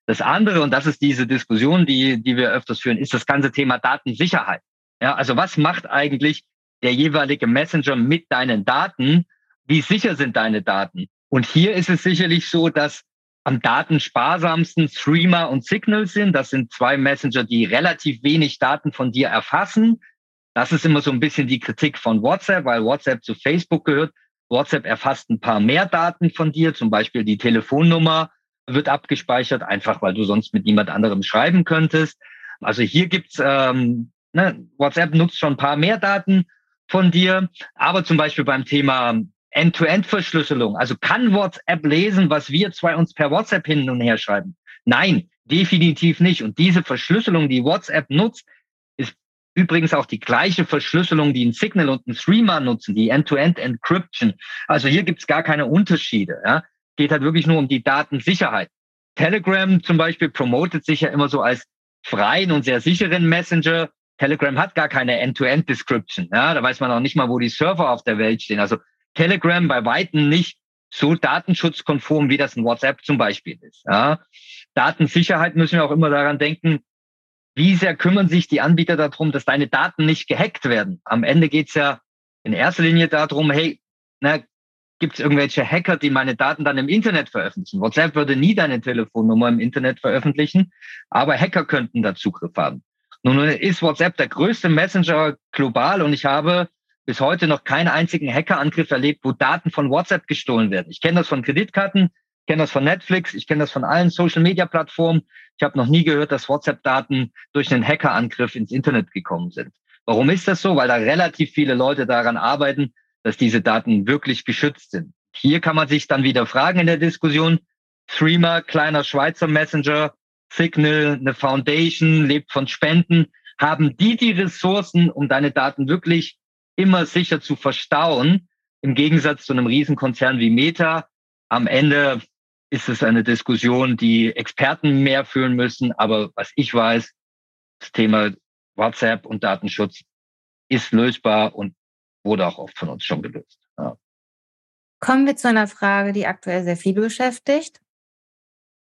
Das andere, und das ist diese Diskussion, die, die wir öfters führen, ist das ganze Thema Datensicherheit. Ja, also was macht eigentlich der jeweilige Messenger mit deinen Daten? Wie sicher sind deine Daten? Und hier ist es sicherlich so, dass am datensparsamsten Streamer und Signal sind. Das sind zwei Messenger, die relativ wenig Daten von dir erfassen. Das ist immer so ein bisschen die Kritik von WhatsApp, weil WhatsApp zu Facebook gehört. WhatsApp erfasst ein paar mehr Daten von dir, zum Beispiel die Telefonnummer wird abgespeichert, einfach weil du sonst mit niemand anderem schreiben könntest. Also hier gibt's ähm, ne, WhatsApp nutzt schon ein paar mehr Daten von dir, aber zum Beispiel beim Thema End-to-End-Verschlüsselung. Also kann WhatsApp lesen, was wir zwei uns per WhatsApp hin und her schreiben? Nein, definitiv nicht. Und diese Verschlüsselung, die WhatsApp nutzt, ist übrigens auch die gleiche Verschlüsselung, die ein Signal und ein Streamer nutzen, die End-to-End-Encryption. Also hier gibt's gar keine Unterschiede. Ja? Geht halt wirklich nur um die Datensicherheit. Telegram zum Beispiel promotet sich ja immer so als freien und sehr sicheren Messenger. Telegram hat gar keine End-to-End-Description. Ja, da weiß man auch nicht mal, wo die Server auf der Welt stehen. Also Telegram bei Weitem nicht so datenschutzkonform, wie das ein WhatsApp zum Beispiel ist. Ja. Datensicherheit müssen wir auch immer daran denken, wie sehr kümmern sich die Anbieter darum, dass deine Daten nicht gehackt werden. Am Ende geht's ja in erster Linie darum, hey, na, gibt es irgendwelche Hacker, die meine Daten dann im Internet veröffentlichen? WhatsApp würde nie deine Telefonnummer im Internet veröffentlichen, aber Hacker könnten da Zugriff haben. Nun ist WhatsApp der größte Messenger global und ich habe bis heute noch keinen einzigen Hackerangriff erlebt, wo Daten von WhatsApp gestohlen werden. Ich kenne das von Kreditkarten, ich kenne das von Netflix, ich kenne das von allen Social-Media-Plattformen. Ich habe noch nie gehört, dass WhatsApp-Daten durch einen Hackerangriff ins Internet gekommen sind. Warum ist das so? Weil da relativ viele Leute daran arbeiten, dass diese Daten wirklich geschützt sind. Hier kann man sich dann wieder fragen in der Diskussion, Streamer, kleiner Schweizer Messenger, Signal, eine Foundation, lebt von Spenden. Haben die die Ressourcen, um deine Daten wirklich immer sicher zu verstauen, im Gegensatz zu einem Riesenkonzern wie Meta. Am Ende ist es eine Diskussion, die Experten mehr führen müssen. Aber was ich weiß, das Thema WhatsApp und Datenschutz ist lösbar und wurde auch oft von uns schon gelöst. Ja. Kommen wir zu einer Frage, die aktuell sehr viel beschäftigt.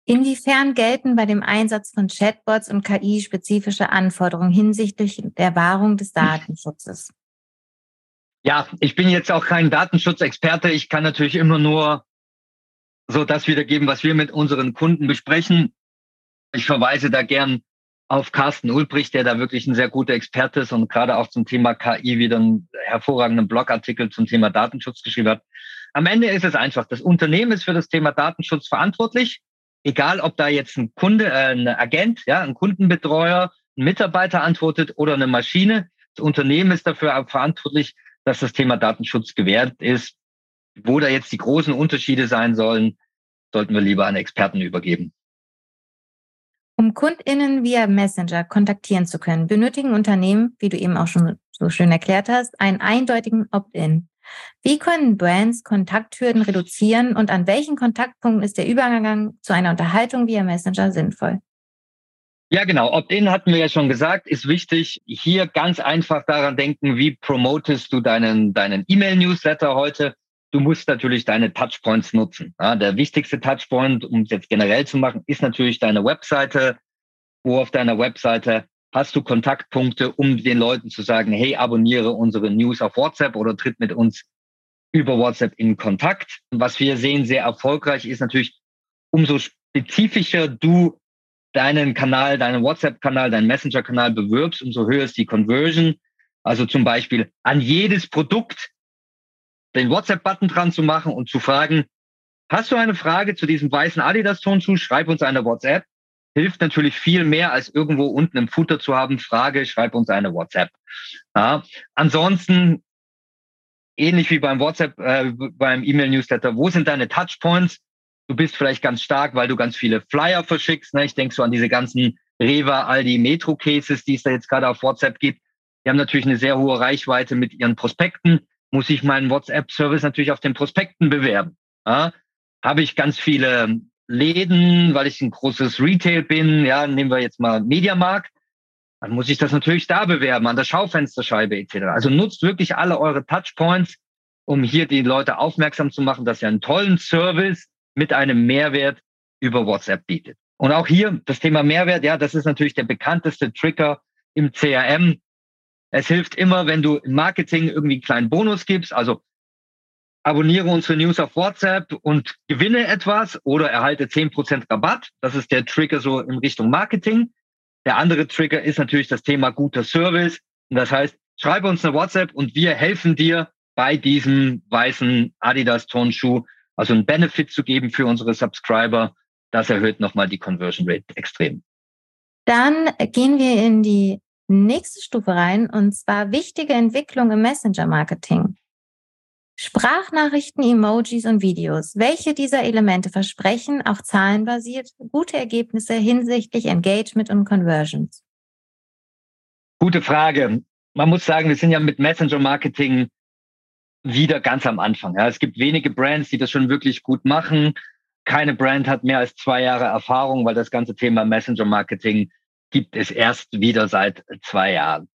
Inwiefern gelten bei dem Einsatz von Chatbots und KI spezifische Anforderungen hinsichtlich der Wahrung des Datenschutzes? Ja, ich bin jetzt auch kein Datenschutzexperte. Ich kann natürlich immer nur so das wiedergeben, was wir mit unseren Kunden besprechen. Ich verweise da gern auf Carsten Ulbricht, der da wirklich ein sehr guter Experte ist und gerade auch zum Thema KI wieder einen hervorragenden Blogartikel zum Thema Datenschutz geschrieben hat. Am Ende ist es einfach, das Unternehmen ist für das Thema Datenschutz verantwortlich, egal ob da jetzt ein Kunde, äh, ein Agent, ja, ein Kundenbetreuer, ein Mitarbeiter antwortet oder eine Maschine. Das Unternehmen ist dafür verantwortlich, dass das Thema Datenschutz gewährt ist. Wo da jetzt die großen Unterschiede sein sollen, sollten wir lieber an Experten übergeben. Um KundInnen via Messenger kontaktieren zu können, benötigen Unternehmen, wie du eben auch schon so schön erklärt hast, einen eindeutigen Opt-in. Wie können Brands Kontakthürden reduzieren und an welchen Kontaktpunkten ist der Übergang zu einer Unterhaltung via Messenger sinnvoll? Ja, genau. Opt-in hatten wir ja schon gesagt, ist wichtig. Hier ganz einfach daran denken, wie promotest du deinen, deinen E-Mail-Newsletter heute? Du musst natürlich deine Touchpoints nutzen. Ja, der wichtigste Touchpoint, um es jetzt generell zu machen, ist natürlich deine Webseite. Wo auf deiner Webseite hast du Kontaktpunkte, um den Leuten zu sagen, hey, abonniere unsere News auf WhatsApp oder tritt mit uns über WhatsApp in Kontakt. Was wir sehen, sehr erfolgreich ist natürlich, umso spezifischer du deinen Kanal, deinen WhatsApp-Kanal, deinen Messenger-Kanal bewirbst, umso höher ist die Conversion. Also zum Beispiel an jedes Produkt den WhatsApp-Button dran zu machen und zu fragen, hast du eine Frage zu diesem weißen Adidas-Tonschuh? Schreib uns eine WhatsApp. Hilft natürlich viel mehr, als irgendwo unten im Footer zu haben, Frage, schreib uns eine WhatsApp. Ja. Ansonsten, ähnlich wie beim WhatsApp, äh, beim E-Mail-Newsletter, wo sind deine Touchpoints? Du bist vielleicht ganz stark, weil du ganz viele Flyer verschickst. Ne? Ich denke so an diese ganzen Rewa, Aldi, Metro-Cases, die es da jetzt gerade auf WhatsApp gibt. Die haben natürlich eine sehr hohe Reichweite mit ihren Prospekten. Muss ich meinen WhatsApp-Service natürlich auf den Prospekten bewerben. Ja? Habe ich ganz viele Läden, weil ich ein großes Retail bin, ja, nehmen wir jetzt mal Mediamarkt, dann muss ich das natürlich da bewerben, an der Schaufensterscheibe etc. Also nutzt wirklich alle eure Touchpoints, um hier die Leute aufmerksam zu machen, dass ihr einen tollen Service mit einem Mehrwert über WhatsApp bietet. Und auch hier das Thema Mehrwert, ja, das ist natürlich der bekannteste Trigger im CRM. Es hilft immer, wenn du im Marketing irgendwie einen kleinen Bonus gibst, also abonniere unsere News auf WhatsApp und gewinne etwas oder erhalte zehn Prozent Rabatt. Das ist der Trigger so in Richtung Marketing. Der andere Trigger ist natürlich das Thema guter Service. Und das heißt, schreibe uns eine WhatsApp und wir helfen dir bei diesem weißen Adidas Tonschuh also einen Benefit zu geben für unsere Subscriber, das erhöht nochmal die Conversion Rate extrem. Dann gehen wir in die nächste Stufe rein und zwar wichtige Entwicklung im Messenger-Marketing. Sprachnachrichten, Emojis und Videos. Welche dieser Elemente versprechen, auch zahlenbasiert, gute Ergebnisse hinsichtlich Engagement und Conversions? Gute Frage. Man muss sagen, wir sind ja mit Messenger-Marketing wieder ganz am Anfang. Ja. Es gibt wenige Brands, die das schon wirklich gut machen. Keine Brand hat mehr als zwei Jahre Erfahrung, weil das ganze Thema Messenger-Marketing gibt es erst wieder seit zwei Jahren.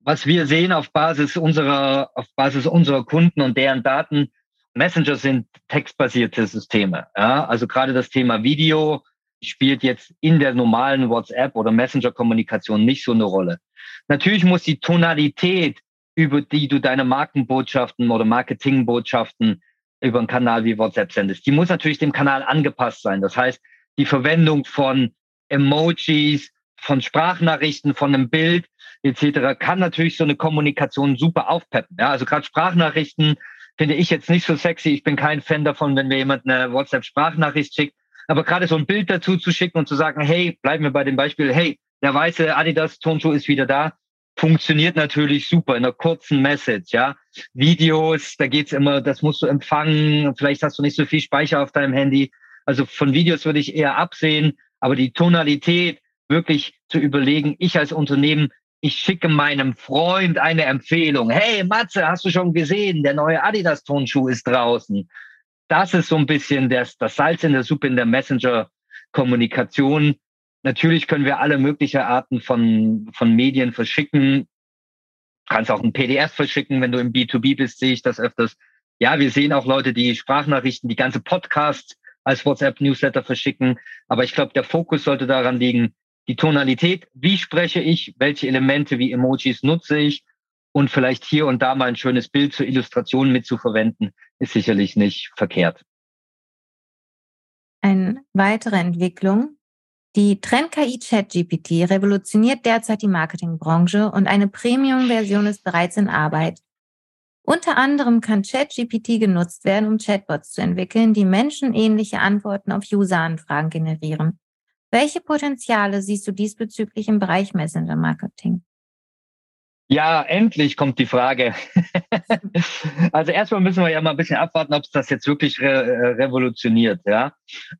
Was wir sehen auf Basis unserer, auf Basis unserer Kunden und deren Daten, Messenger sind textbasierte Systeme. Ja. Also gerade das Thema Video spielt jetzt in der normalen WhatsApp oder Messenger-Kommunikation nicht so eine Rolle. Natürlich muss die Tonalität über die du deine Markenbotschaften oder Marketingbotschaften über einen Kanal wie WhatsApp sendest. Die muss natürlich dem Kanal angepasst sein. Das heißt, die Verwendung von Emojis, von Sprachnachrichten, von einem Bild etc. kann natürlich so eine Kommunikation super aufpeppen. Ja, also gerade Sprachnachrichten finde ich jetzt nicht so sexy. Ich bin kein Fan davon, wenn mir jemand eine WhatsApp-Sprachnachricht schickt. Aber gerade so ein Bild dazu zu schicken und zu sagen, hey, bleiben wir bei dem Beispiel, hey, der weiße Adidas Tonschuh ist wieder da funktioniert natürlich super in einer kurzen Message, ja. Videos, da geht's immer, das musst du empfangen, vielleicht hast du nicht so viel Speicher auf deinem Handy. Also von Videos würde ich eher absehen, aber die Tonalität wirklich zu überlegen, ich als Unternehmen, ich schicke meinem Freund eine Empfehlung. Hey Matze, hast du schon gesehen, der neue Adidas Tonschuh ist draußen. Das ist so ein bisschen das, das Salz in der Suppe in der Messenger Kommunikation, Natürlich können wir alle möglichen Arten von, von Medien verschicken. Du kannst auch ein PDF verschicken, wenn du im B2B bist, sehe ich das öfters. Ja, wir sehen auch Leute, die Sprachnachrichten, die ganze Podcasts als WhatsApp-Newsletter verschicken. Aber ich glaube, der Fokus sollte daran liegen, die Tonalität, wie spreche ich, welche Elemente wie Emojis nutze ich und vielleicht hier und da mal ein schönes Bild zur Illustration mitzuverwenden, ist sicherlich nicht verkehrt. Eine weitere Entwicklung, die Trend-KI ChatGPT revolutioniert derzeit die Marketingbranche und eine Premium-Version ist bereits in Arbeit. Unter anderem kann ChatGPT genutzt werden, um Chatbots zu entwickeln, die menschenähnliche Antworten auf User-Anfragen generieren. Welche Potenziale siehst du diesbezüglich im Bereich Messenger-Marketing? Ja, endlich kommt die Frage. (laughs) also erstmal müssen wir ja mal ein bisschen abwarten, ob es das jetzt wirklich re äh, revolutioniert. Ja,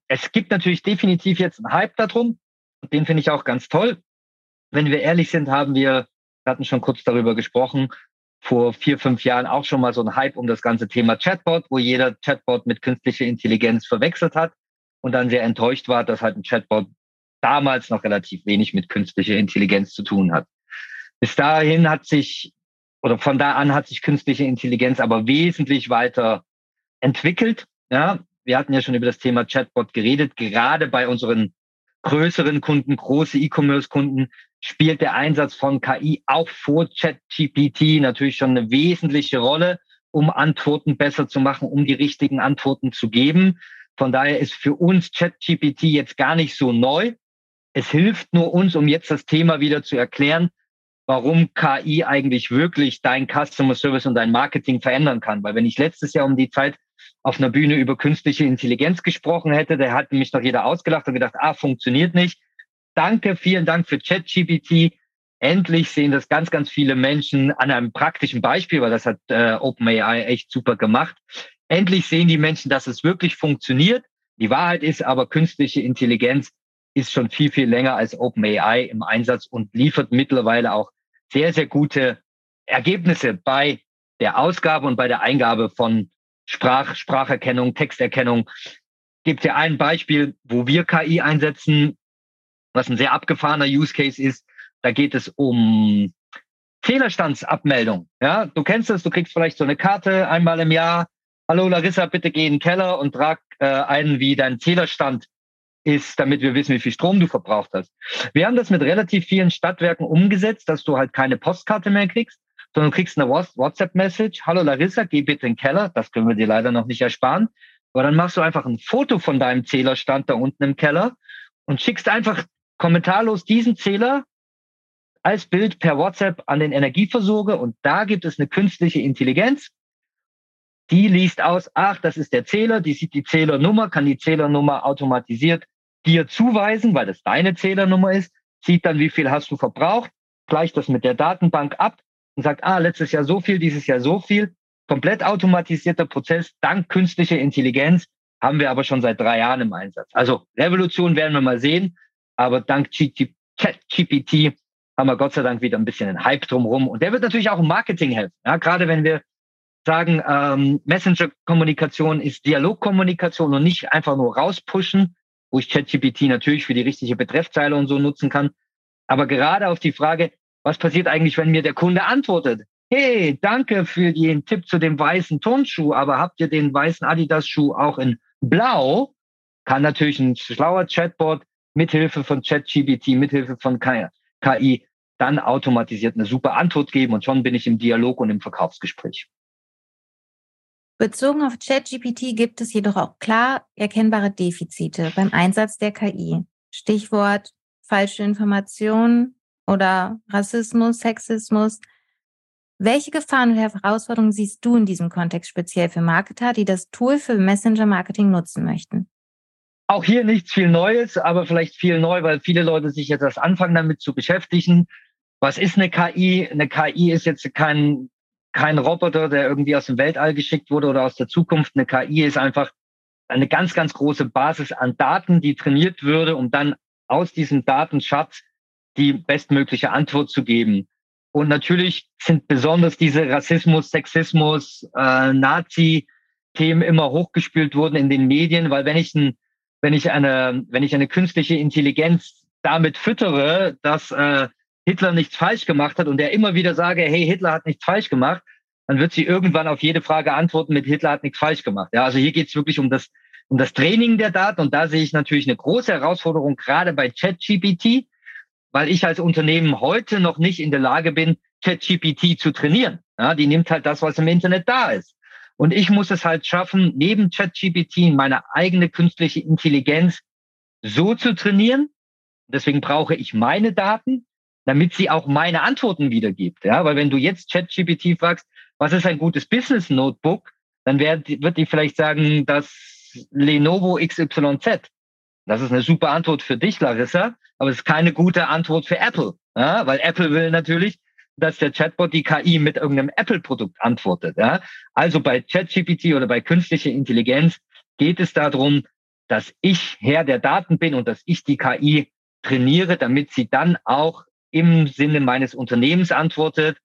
es gibt natürlich definitiv jetzt einen Hype darum. Den finde ich auch ganz toll. Wenn wir ehrlich sind, haben wir, wir hatten schon kurz darüber gesprochen, vor vier, fünf Jahren auch schon mal so einen Hype um das ganze Thema Chatbot, wo jeder Chatbot mit künstlicher Intelligenz verwechselt hat und dann sehr enttäuscht war, dass halt ein Chatbot damals noch relativ wenig mit künstlicher Intelligenz zu tun hat. Bis dahin hat sich, oder von da an hat sich künstliche Intelligenz aber wesentlich weiter entwickelt. Ja, wir hatten ja schon über das Thema Chatbot geredet. Gerade bei unseren größeren Kunden, große E-Commerce-Kunden, spielt der Einsatz von KI auch vor ChatGPT natürlich schon eine wesentliche Rolle, um Antworten besser zu machen, um die richtigen Antworten zu geben. Von daher ist für uns ChatGPT jetzt gar nicht so neu. Es hilft nur uns, um jetzt das Thema wieder zu erklären, warum KI eigentlich wirklich dein Customer Service und dein Marketing verändern kann. Weil wenn ich letztes Jahr um die Zeit auf einer Bühne über künstliche Intelligenz gesprochen hätte, der hat mich noch jeder ausgelacht und gedacht, ah, funktioniert nicht. Danke, vielen Dank für ChatGPT. Endlich sehen das ganz, ganz viele Menschen an einem praktischen Beispiel, weil das hat äh, OpenAI echt super gemacht. Endlich sehen die Menschen, dass es wirklich funktioniert. Die Wahrheit ist aber, künstliche Intelligenz ist schon viel, viel länger als OpenAI im Einsatz und liefert mittlerweile auch sehr, sehr gute Ergebnisse bei der Ausgabe und bei der Eingabe von Sprach, Spracherkennung, Texterkennung. Gibt ja ein Beispiel, wo wir KI einsetzen, was ein sehr abgefahrener Use Case ist. Da geht es um Fehlerstandsabmeldung. Ja, du kennst es, du kriegst vielleicht so eine Karte einmal im Jahr. Hallo Larissa, bitte geh in den Keller und trag äh, ein, wie dein Zählerstand ist, damit wir wissen, wie viel Strom du verbraucht hast. Wir haben das mit relativ vielen Stadtwerken umgesetzt, dass du halt keine Postkarte mehr kriegst, sondern du kriegst eine WhatsApp-Message. Hallo Larissa, geh bitte in den Keller. Das können wir dir leider noch nicht ersparen. Aber dann machst du einfach ein Foto von deinem Zählerstand da unten im Keller und schickst einfach kommentarlos diesen Zähler als Bild per WhatsApp an den Energieversorger und da gibt es eine künstliche Intelligenz. Die liest aus, ach, das ist der Zähler, die sieht die Zählernummer, kann die Zählernummer automatisiert dir zuweisen, weil das deine Zählernummer ist, sieht dann, wie viel hast du verbraucht, gleicht das mit der Datenbank ab und sagt, ah, letztes Jahr so viel, dieses Jahr so viel. Komplett automatisierter Prozess, dank künstlicher Intelligenz, haben wir aber schon seit drei Jahren im Einsatz. Also Revolution werden wir mal sehen, aber dank ChatGPT haben wir Gott sei Dank wieder ein bisschen einen Hype drumherum. Und der wird natürlich auch im Marketing helfen. Ja, gerade wenn wir sagen, ähm, Messenger-Kommunikation ist Dialogkommunikation und nicht einfach nur rauspushen, wo ich ChatGPT natürlich für die richtige Betreffzeile und so nutzen kann. Aber gerade auf die Frage, was passiert eigentlich, wenn mir der Kunde antwortet? Hey, danke für den Tipp zu dem weißen Turnschuh, aber habt ihr den weißen Adidas-Schuh auch in Blau? Kann natürlich ein schlauer Chatbot mithilfe von ChatGPT, mithilfe von KI dann automatisiert eine super Antwort geben und schon bin ich im Dialog und im Verkaufsgespräch. Bezogen auf ChatGPT gibt es jedoch auch klar erkennbare Defizite beim Einsatz der KI. Stichwort falsche Informationen, oder Rassismus, Sexismus. Welche Gefahren und Herausforderungen siehst du in diesem Kontext speziell für Marketer, die das Tool für Messenger-Marketing nutzen möchten? Auch hier nichts viel Neues, aber vielleicht viel neu, weil viele Leute sich jetzt erst anfangen damit zu beschäftigen. Was ist eine KI? Eine KI ist jetzt kein, kein Roboter, der irgendwie aus dem Weltall geschickt wurde oder aus der Zukunft. Eine KI ist einfach eine ganz, ganz große Basis an Daten, die trainiert würde, um dann aus diesem Datenschatz die bestmögliche Antwort zu geben. Und natürlich sind besonders diese Rassismus, Sexismus, äh, Nazi-Themen immer hochgespült worden in den Medien, weil wenn ich ein, wenn ich eine, wenn ich eine künstliche Intelligenz damit füttere, dass äh, Hitler nichts falsch gemacht hat und der immer wieder sage, hey, Hitler hat nichts falsch gemacht, dann wird sie irgendwann auf jede Frage antworten mit Hitler hat nichts falsch gemacht. Ja, also hier geht es wirklich um das, um das Training der Daten und da sehe ich natürlich eine große Herausforderung, gerade bei ChatGPT, weil ich als Unternehmen heute noch nicht in der Lage bin, ChatGPT zu trainieren. Ja, die nimmt halt das, was im Internet da ist. Und ich muss es halt schaffen, neben ChatGPT meine eigene künstliche Intelligenz so zu trainieren. Deswegen brauche ich meine Daten, damit sie auch meine Antworten wiedergibt. Ja, weil wenn du jetzt ChatGPT fragst, was ist ein gutes Business Notebook, dann wird, wird die vielleicht sagen, das Lenovo XYZ. Das ist eine super Antwort für dich, Larissa, aber es ist keine gute Antwort für Apple, ja? weil Apple will natürlich, dass der Chatbot die KI mit irgendeinem Apple-Produkt antwortet. Ja? Also bei ChatGPT oder bei künstlicher Intelligenz geht es darum, dass ich Herr der Daten bin und dass ich die KI trainiere, damit sie dann auch im Sinne meines Unternehmens antwortet.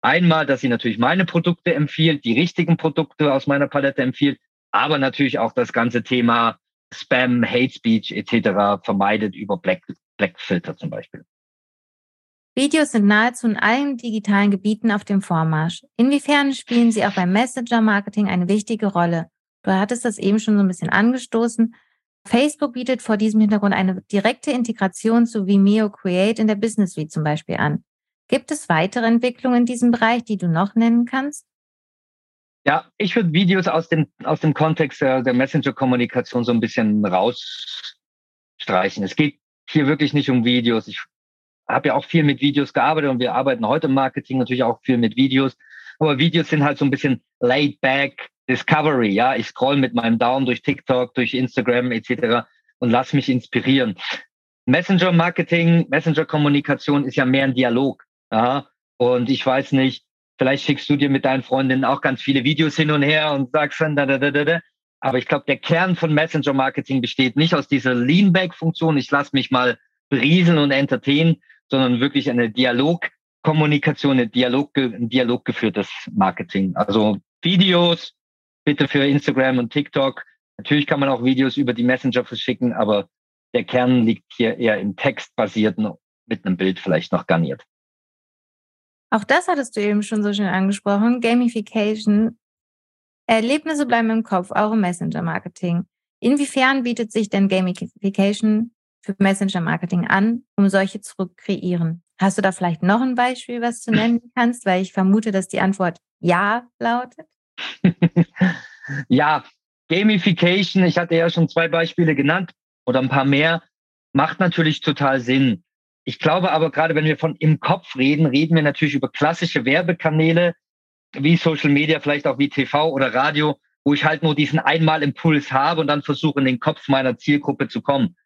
Einmal, dass sie natürlich meine Produkte empfiehlt, die richtigen Produkte aus meiner Palette empfiehlt, aber natürlich auch das ganze Thema Spam, Hate Speech etc. vermeidet über Black, Black Filter zum Beispiel. Videos sind nahezu in allen digitalen Gebieten auf dem Vormarsch. Inwiefern spielen sie auch beim Messenger-Marketing eine wichtige Rolle? Du hattest das eben schon so ein bisschen angestoßen. Facebook bietet vor diesem Hintergrund eine direkte Integration zu Vimeo Create in der Business Suite zum Beispiel an. Gibt es weitere Entwicklungen in diesem Bereich, die du noch nennen kannst? Ja, ich würde Videos aus dem, aus dem Kontext der, der Messenger-Kommunikation so ein bisschen rausstreichen. Es geht hier wirklich nicht um Videos. Ich habe ja auch viel mit Videos gearbeitet und wir arbeiten heute im Marketing natürlich auch viel mit Videos. Aber Videos sind halt so ein bisschen laid back Discovery. Ja, ich scroll mit meinem Daumen durch TikTok, durch Instagram etc. und lass mich inspirieren. Messenger Marketing, Messenger Kommunikation ist ja mehr ein Dialog. Ja, und ich weiß nicht, Vielleicht schickst du dir mit deinen Freundinnen auch ganz viele Videos hin und her und sagst dann da, da, da, da. Aber ich glaube, der Kern von Messenger Marketing besteht nicht aus dieser Leanback-Funktion. Ich lasse mich mal berieseln und entertainen, sondern wirklich eine Dialogkommunikation, eine Dialog, ein dialoggeführtes Marketing. Also Videos bitte für Instagram und TikTok. Natürlich kann man auch Videos über die Messenger verschicken, aber der Kern liegt hier eher im textbasierten mit einem Bild vielleicht noch garniert. Auch das hattest du eben schon so schön angesprochen. Gamification. Erlebnisse bleiben im Kopf, auch im Messenger-Marketing. Inwiefern bietet sich denn Gamification für Messenger-Marketing an, um solche zu kreieren? Hast du da vielleicht noch ein Beispiel, was du nennen kannst? Weil ich vermute, dass die Antwort Ja lautet. (laughs) ja, Gamification, ich hatte ja schon zwei Beispiele genannt oder ein paar mehr, macht natürlich total Sinn. Ich glaube aber gerade, wenn wir von im Kopf reden, reden wir natürlich über klassische Werbekanäle wie Social Media, vielleicht auch wie TV oder Radio, wo ich halt nur diesen einmal Impuls habe und dann versuche, in den Kopf meiner Zielgruppe zu kommen.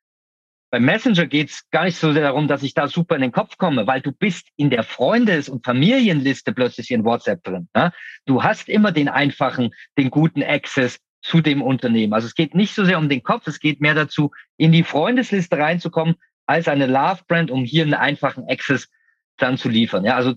Beim Messenger geht es gar nicht so sehr darum, dass ich da super in den Kopf komme, weil du bist in der Freundes- und Familienliste plötzlich in WhatsApp drin. Ja? Du hast immer den einfachen, den guten Access zu dem Unternehmen. Also es geht nicht so sehr um den Kopf, es geht mehr dazu, in die Freundesliste reinzukommen, als eine Love-Brand, um hier einen einfachen Access dann zu liefern. Ja, also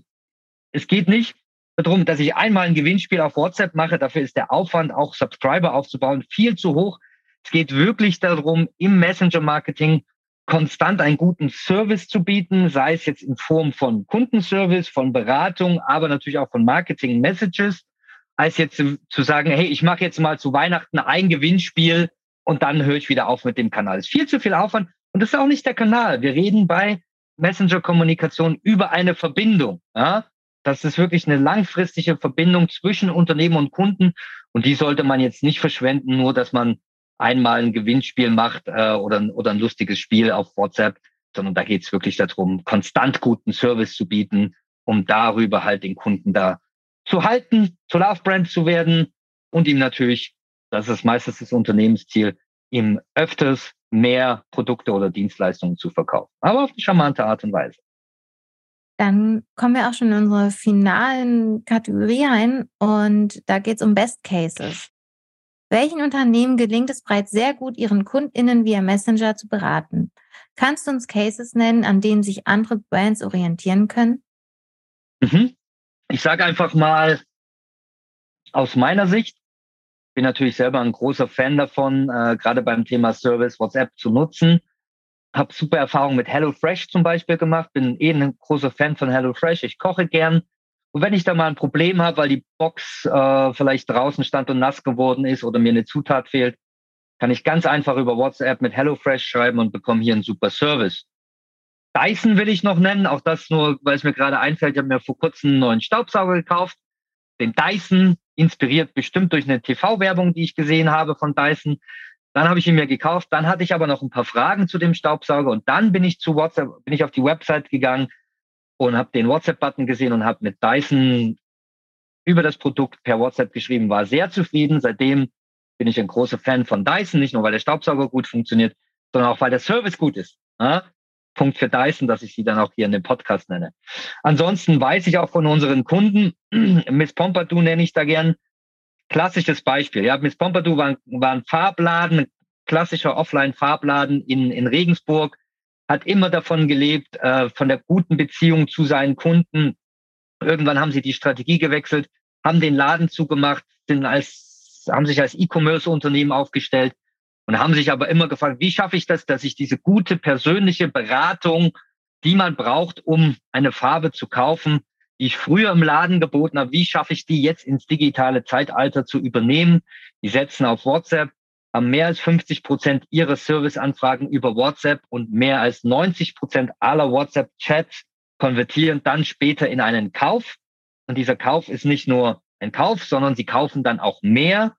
es geht nicht darum, dass ich einmal ein Gewinnspiel auf WhatsApp mache. Dafür ist der Aufwand, auch Subscriber aufzubauen, viel zu hoch. Es geht wirklich darum, im Messenger-Marketing konstant einen guten Service zu bieten, sei es jetzt in Form von Kundenservice, von Beratung, aber natürlich auch von Marketing-Messages, als jetzt zu sagen, hey, ich mache jetzt mal zu Weihnachten ein Gewinnspiel und dann höre ich wieder auf mit dem Kanal. Das ist viel zu viel Aufwand. Und das ist auch nicht der Kanal. Wir reden bei Messenger-Kommunikation über eine Verbindung. Ja? Das ist wirklich eine langfristige Verbindung zwischen Unternehmen und Kunden. Und die sollte man jetzt nicht verschwenden, nur dass man einmal ein Gewinnspiel macht äh, oder, oder ein lustiges Spiel auf WhatsApp, sondern da geht es wirklich darum, konstant guten Service zu bieten, um darüber halt den Kunden da zu halten, zur Love Brand zu werden und ihm natürlich, das ist meistens das Unternehmensziel, ihm öfters mehr Produkte oder Dienstleistungen zu verkaufen. Aber auf eine charmante Art und Weise. Dann kommen wir auch schon in unsere finalen Kategorie ein und da geht es um Best Cases. Welchen Unternehmen gelingt es bereits sehr gut, ihren KundInnen via Messenger zu beraten? Kannst du uns Cases nennen, an denen sich andere Brands orientieren können? Mhm. Ich sage einfach mal aus meiner Sicht, bin natürlich selber ein großer Fan davon, äh, gerade beim Thema Service WhatsApp zu nutzen. Habe super Erfahrungen mit HelloFresh zum Beispiel gemacht. Bin eh ein großer Fan von HelloFresh. Ich koche gern. Und wenn ich da mal ein Problem habe, weil die Box äh, vielleicht draußen stand und nass geworden ist oder mir eine Zutat fehlt, kann ich ganz einfach über WhatsApp mit HelloFresh schreiben und bekomme hier einen super Service. Dyson will ich noch nennen, auch das nur, weil es mir gerade einfällt. Ich habe mir vor kurzem einen neuen Staubsauger gekauft, den Dyson inspiriert bestimmt durch eine TV-Werbung, die ich gesehen habe von Dyson. Dann habe ich ihn mir gekauft. Dann hatte ich aber noch ein paar Fragen zu dem Staubsauger und dann bin ich zu WhatsApp, bin ich auf die Website gegangen und habe den WhatsApp-Button gesehen und habe mit Dyson über das Produkt per WhatsApp geschrieben, war sehr zufrieden. Seitdem bin ich ein großer Fan von Dyson, nicht nur weil der Staubsauger gut funktioniert, sondern auch weil der Service gut ist. Ja? Punkt für Dyson, dass ich sie dann auch hier in dem Podcast nenne. Ansonsten weiß ich auch von unseren Kunden, (clears throat) Miss Pompadour nenne ich da gern, klassisches Beispiel. Ja, Miss Pompadour war, war ein Farbladen, klassischer Offline-Farbladen in, in Regensburg, hat immer davon gelebt, äh, von der guten Beziehung zu seinen Kunden. Irgendwann haben sie die Strategie gewechselt, haben den Laden zugemacht, sind als, haben sich als E-Commerce-Unternehmen aufgestellt und haben sich aber immer gefragt, wie schaffe ich das, dass ich diese gute persönliche Beratung, die man braucht, um eine Farbe zu kaufen, die ich früher im Laden geboten habe, wie schaffe ich die jetzt ins digitale Zeitalter zu übernehmen? Die setzen auf WhatsApp, mehr als 50 Prozent ihrer Serviceanfragen über WhatsApp und mehr als 90 Prozent aller WhatsApp-Chats konvertieren dann später in einen Kauf. Und dieser Kauf ist nicht nur ein Kauf, sondern sie kaufen dann auch mehr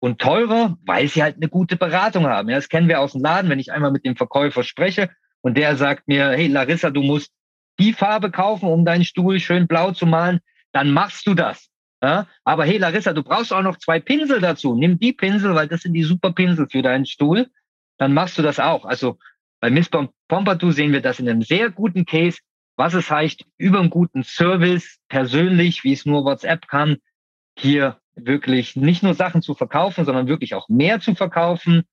und teurer, weil sie halt eine gute Beratung haben. Ja, das kennen wir aus dem Laden, wenn ich einmal mit dem Verkäufer spreche und der sagt mir, hey Larissa, du musst die Farbe kaufen, um deinen Stuhl schön blau zu malen, dann machst du das. Ja? Aber hey Larissa, du brauchst auch noch zwei Pinsel dazu. Nimm die Pinsel, weil das sind die super Pinsel für deinen Stuhl. Dann machst du das auch. Also bei Miss Pompadour sehen wir das in einem sehr guten Case, was es heißt, über einen guten Service, persönlich, wie es nur WhatsApp kann, hier wirklich nicht nur Sachen zu verkaufen, sondern wirklich auch mehr zu verkaufen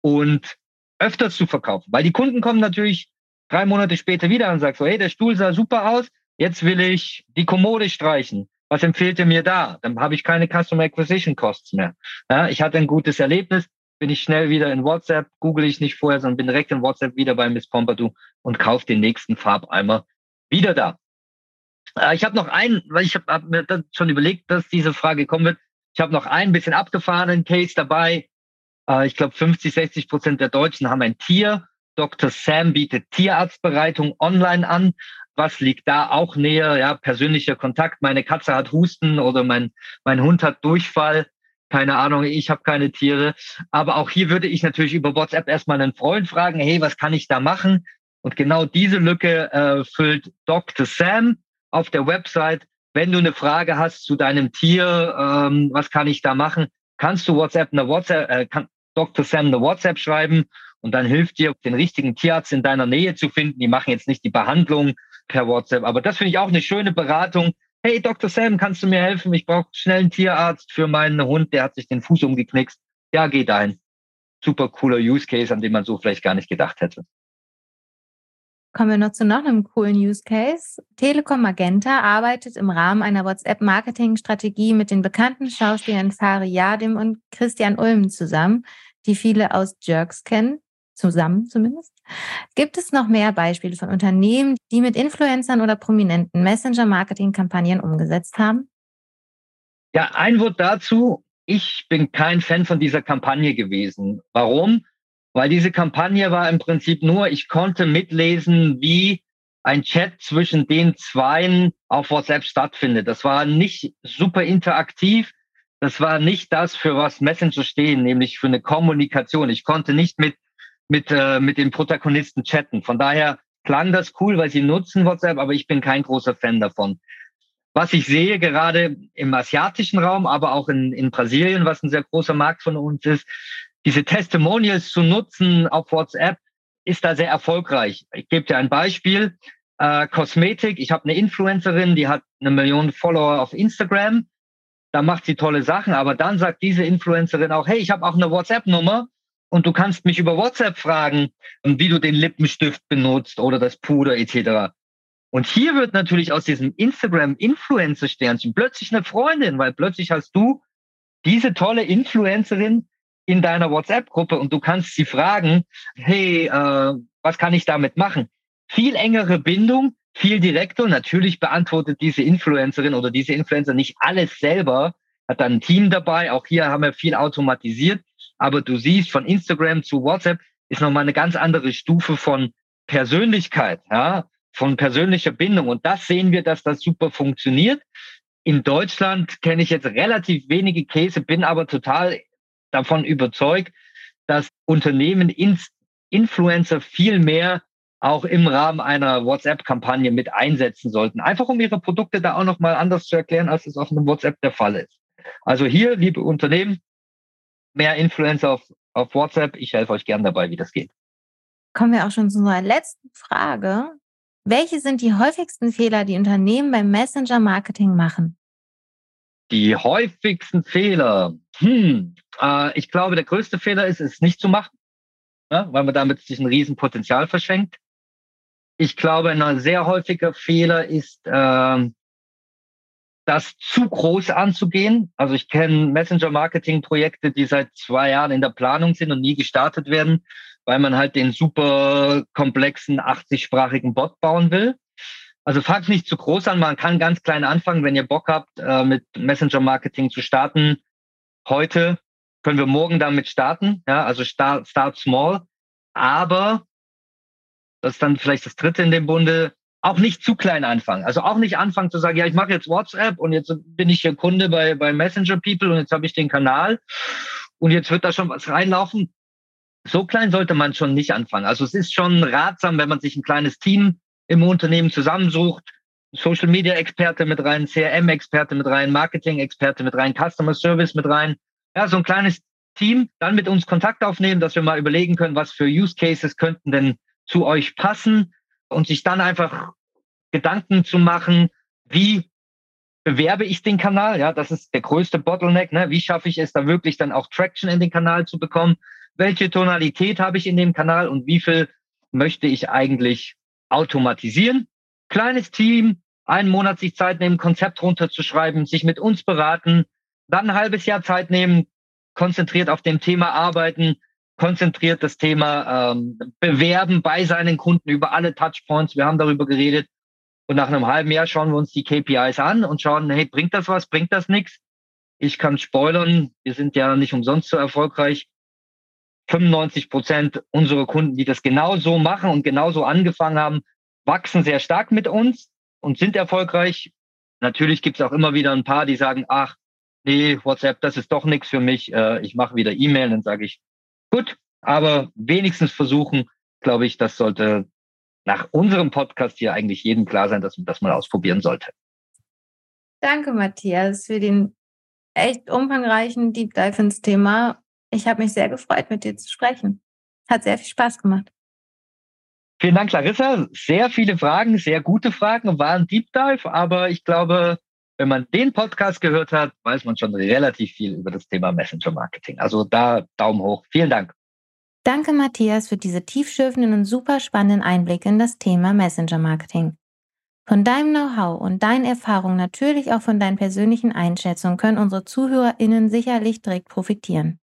und öfters zu verkaufen. Weil die Kunden kommen natürlich drei Monate später wieder und sagen so, hey, der Stuhl sah super aus, jetzt will ich die Kommode streichen. Was empfiehlt ihr mir da? Dann habe ich keine Customer Acquisition Costs mehr. Ja, ich hatte ein gutes Erlebnis, bin ich schnell wieder in WhatsApp, google ich nicht vorher, sondern bin direkt in WhatsApp wieder bei Miss Pompadour und kaufe den nächsten Farbeimer wieder da. Äh, ich habe noch einen, weil ich habe hab mir schon überlegt, dass diese Frage kommen wird. Ich habe noch einen bisschen abgefahrenen Case dabei. Äh, ich glaube, 50, 60 Prozent der Deutschen haben ein Tier. Dr. Sam bietet Tierarztbereitung online an. Was liegt da auch näher? Ja, persönlicher Kontakt. Meine Katze hat Husten oder mein, mein Hund hat Durchfall. Keine Ahnung, ich habe keine Tiere. Aber auch hier würde ich natürlich über WhatsApp erstmal einen Freund fragen, hey, was kann ich da machen? Und genau diese Lücke äh, füllt Dr. Sam auf der Website. Wenn du eine Frage hast zu deinem Tier, ähm, was kann ich da machen, kannst du WhatsApp eine WhatsApp, äh, kann Dr. Sam eine WhatsApp schreiben und dann hilft dir, den richtigen Tierarzt in deiner Nähe zu finden. Die machen jetzt nicht die Behandlung per WhatsApp, aber das finde ich auch eine schöne Beratung. Hey, Dr. Sam, kannst du mir helfen? Ich brauche schnell einen Tierarzt für meinen Hund, der hat sich den Fuß umgeknickst. Ja, geh dahin. Super cooler Use Case, an den man so vielleicht gar nicht gedacht hätte. Kommen wir noch zu noch einem coolen Use Case. Telekom Magenta arbeitet im Rahmen einer WhatsApp-Marketing-Strategie mit den bekannten Schauspielern Fari Yadim und Christian Ulm zusammen, die viele aus Jerks kennen, zusammen zumindest. Gibt es noch mehr Beispiele von Unternehmen, die mit Influencern oder prominenten Messenger-Marketing-Kampagnen umgesetzt haben? Ja, ein Wort dazu. Ich bin kein Fan von dieser Kampagne gewesen. Warum? weil diese Kampagne war im Prinzip nur, ich konnte mitlesen, wie ein Chat zwischen den Zweien auf WhatsApp stattfindet. Das war nicht super interaktiv. Das war nicht das, für was Messenger stehen, nämlich für eine Kommunikation. Ich konnte nicht mit, mit, äh, mit den Protagonisten chatten. Von daher klang das cool, weil sie nutzen WhatsApp, aber ich bin kein großer Fan davon. Was ich sehe, gerade im asiatischen Raum, aber auch in, in Brasilien, was ein sehr großer Markt von uns ist, diese Testimonials zu nutzen auf WhatsApp ist da sehr erfolgreich. Ich gebe dir ein Beispiel. Äh, Kosmetik. Ich habe eine Influencerin, die hat eine Million Follower auf Instagram. Da macht sie tolle Sachen, aber dann sagt diese Influencerin auch, hey, ich habe auch eine WhatsApp-Nummer und du kannst mich über WhatsApp fragen, wie du den Lippenstift benutzt oder das Puder etc. Und hier wird natürlich aus diesem Instagram-Influencer-Sternchen plötzlich eine Freundin, weil plötzlich hast du diese tolle Influencerin in deiner WhatsApp-Gruppe und du kannst sie fragen, hey, äh, was kann ich damit machen? Viel engere Bindung, viel direkter. Natürlich beantwortet diese Influencerin oder diese Influencer nicht alles selber, hat dann ein Team dabei. Auch hier haben wir viel automatisiert. Aber du siehst, von Instagram zu WhatsApp ist nochmal eine ganz andere Stufe von Persönlichkeit, ja, von persönlicher Bindung. Und das sehen wir, dass das super funktioniert. In Deutschland kenne ich jetzt relativ wenige Käse, bin aber total davon überzeugt, dass Unternehmen Influencer viel mehr auch im Rahmen einer WhatsApp-Kampagne mit einsetzen sollten. Einfach um ihre Produkte da auch nochmal anders zu erklären, als es auf einem WhatsApp der Fall ist. Also hier, liebe Unternehmen, mehr Influencer auf, auf WhatsApp. Ich helfe euch gern dabei, wie das geht. Kommen wir auch schon zu unserer letzten Frage. Welche sind die häufigsten Fehler, die Unternehmen beim Messenger-Marketing machen? Die häufigsten Fehler. Hm, äh, ich glaube, der größte Fehler ist, es nicht zu machen, ne? weil man damit sich ein Riesenpotenzial verschenkt. Ich glaube, ein sehr häufiger Fehler ist, äh, das zu groß anzugehen. Also ich kenne Messenger-Marketing-Projekte, die seit zwei Jahren in der Planung sind und nie gestartet werden, weil man halt den super komplexen 80-sprachigen Bot bauen will. Also fangt nicht zu groß an, man kann ganz klein anfangen, wenn ihr Bock habt, äh, mit Messenger-Marketing zu starten. Heute können wir morgen damit starten, ja, also start, start small. Aber das ist dann vielleicht das dritte in dem Bunde, auch nicht zu klein anfangen. Also auch nicht anfangen zu sagen, ja, ich mache jetzt WhatsApp und jetzt bin ich hier Kunde bei, bei Messenger People und jetzt habe ich den Kanal und jetzt wird da schon was reinlaufen. So klein sollte man schon nicht anfangen. Also es ist schon ratsam, wenn man sich ein kleines Team im Unternehmen zusammensucht, Social Media Experte mit rein, CRM Experte mit rein, Marketing Experte mit rein, Customer Service mit rein. Ja, so ein kleines Team, dann mit uns Kontakt aufnehmen, dass wir mal überlegen können, was für Use Cases könnten denn zu euch passen und sich dann einfach Gedanken zu machen, wie bewerbe ich den Kanal? Ja, das ist der größte Bottleneck. Ne? Wie schaffe ich es da wirklich dann auch Traction in den Kanal zu bekommen? Welche Tonalität habe ich in dem Kanal und wie viel möchte ich eigentlich automatisieren? Kleines Team, einen Monat sich Zeit nehmen, Konzept runterzuschreiben, sich mit uns beraten, dann ein halbes Jahr Zeit nehmen, konzentriert auf dem Thema arbeiten, konzentriert das Thema ähm, bewerben bei seinen Kunden über alle Touchpoints. Wir haben darüber geredet. Und nach einem halben Jahr schauen wir uns die KPIs an und schauen, hey, bringt das was, bringt das nichts? Ich kann spoilern, wir sind ja nicht umsonst so erfolgreich. 95 Prozent unserer Kunden, die das genauso machen und genauso angefangen haben, wachsen sehr stark mit uns und sind erfolgreich. Natürlich gibt es auch immer wieder ein paar, die sagen, ach, nee, WhatsApp, das ist doch nichts für mich. Äh, ich mache wieder E-Mail. Dann sage ich, gut, aber wenigstens versuchen, glaube ich, das sollte nach unserem Podcast hier eigentlich jedem klar sein, dass man das mal ausprobieren sollte. Danke, Matthias, für den echt umfangreichen Deep Dive ins Thema. Ich habe mich sehr gefreut, mit dir zu sprechen. Hat sehr viel Spaß gemacht. Vielen Dank, Larissa. Sehr viele Fragen, sehr gute Fragen, war ein Deep Dive, aber ich glaube, wenn man den Podcast gehört hat, weiß man schon relativ viel über das Thema Messenger Marketing. Also da Daumen hoch. Vielen Dank. Danke, Matthias, für diese tiefschürfenden und super spannenden Einblicke in das Thema Messenger Marketing. Von deinem Know-how und deinen Erfahrungen, natürlich auch von deinen persönlichen Einschätzungen, können unsere ZuhörerInnen sicherlich direkt profitieren.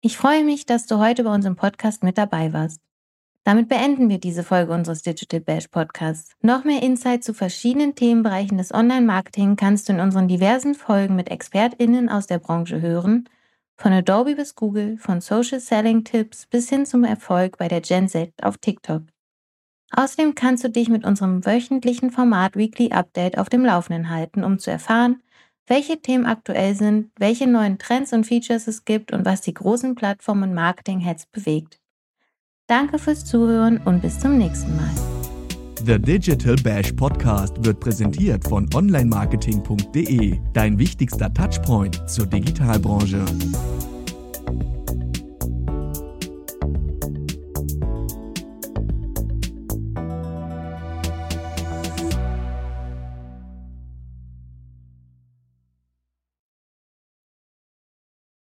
Ich freue mich, dass du heute bei unserem Podcast mit dabei warst. Damit beenden wir diese Folge unseres Digital Bash Podcasts. Noch mehr Insight zu verschiedenen Themenbereichen des Online-Marketing kannst du in unseren diversen Folgen mit ExpertInnen aus der Branche hören von Adobe bis Google, von Social Selling Tipps bis hin zum Erfolg bei der Gen Z auf TikTok. Außerdem kannst du dich mit unserem wöchentlichen Format Weekly Update auf dem Laufenden halten, um zu erfahren, welche Themen aktuell sind, welche neuen Trends und Features es gibt und was die großen Plattformen und Marketing-Heads bewegt. Danke fürs Zuhören und bis zum nächsten Mal. The Digital Bash Podcast wird präsentiert von onlinemarketing.de, dein wichtigster Touchpoint zur Digitalbranche.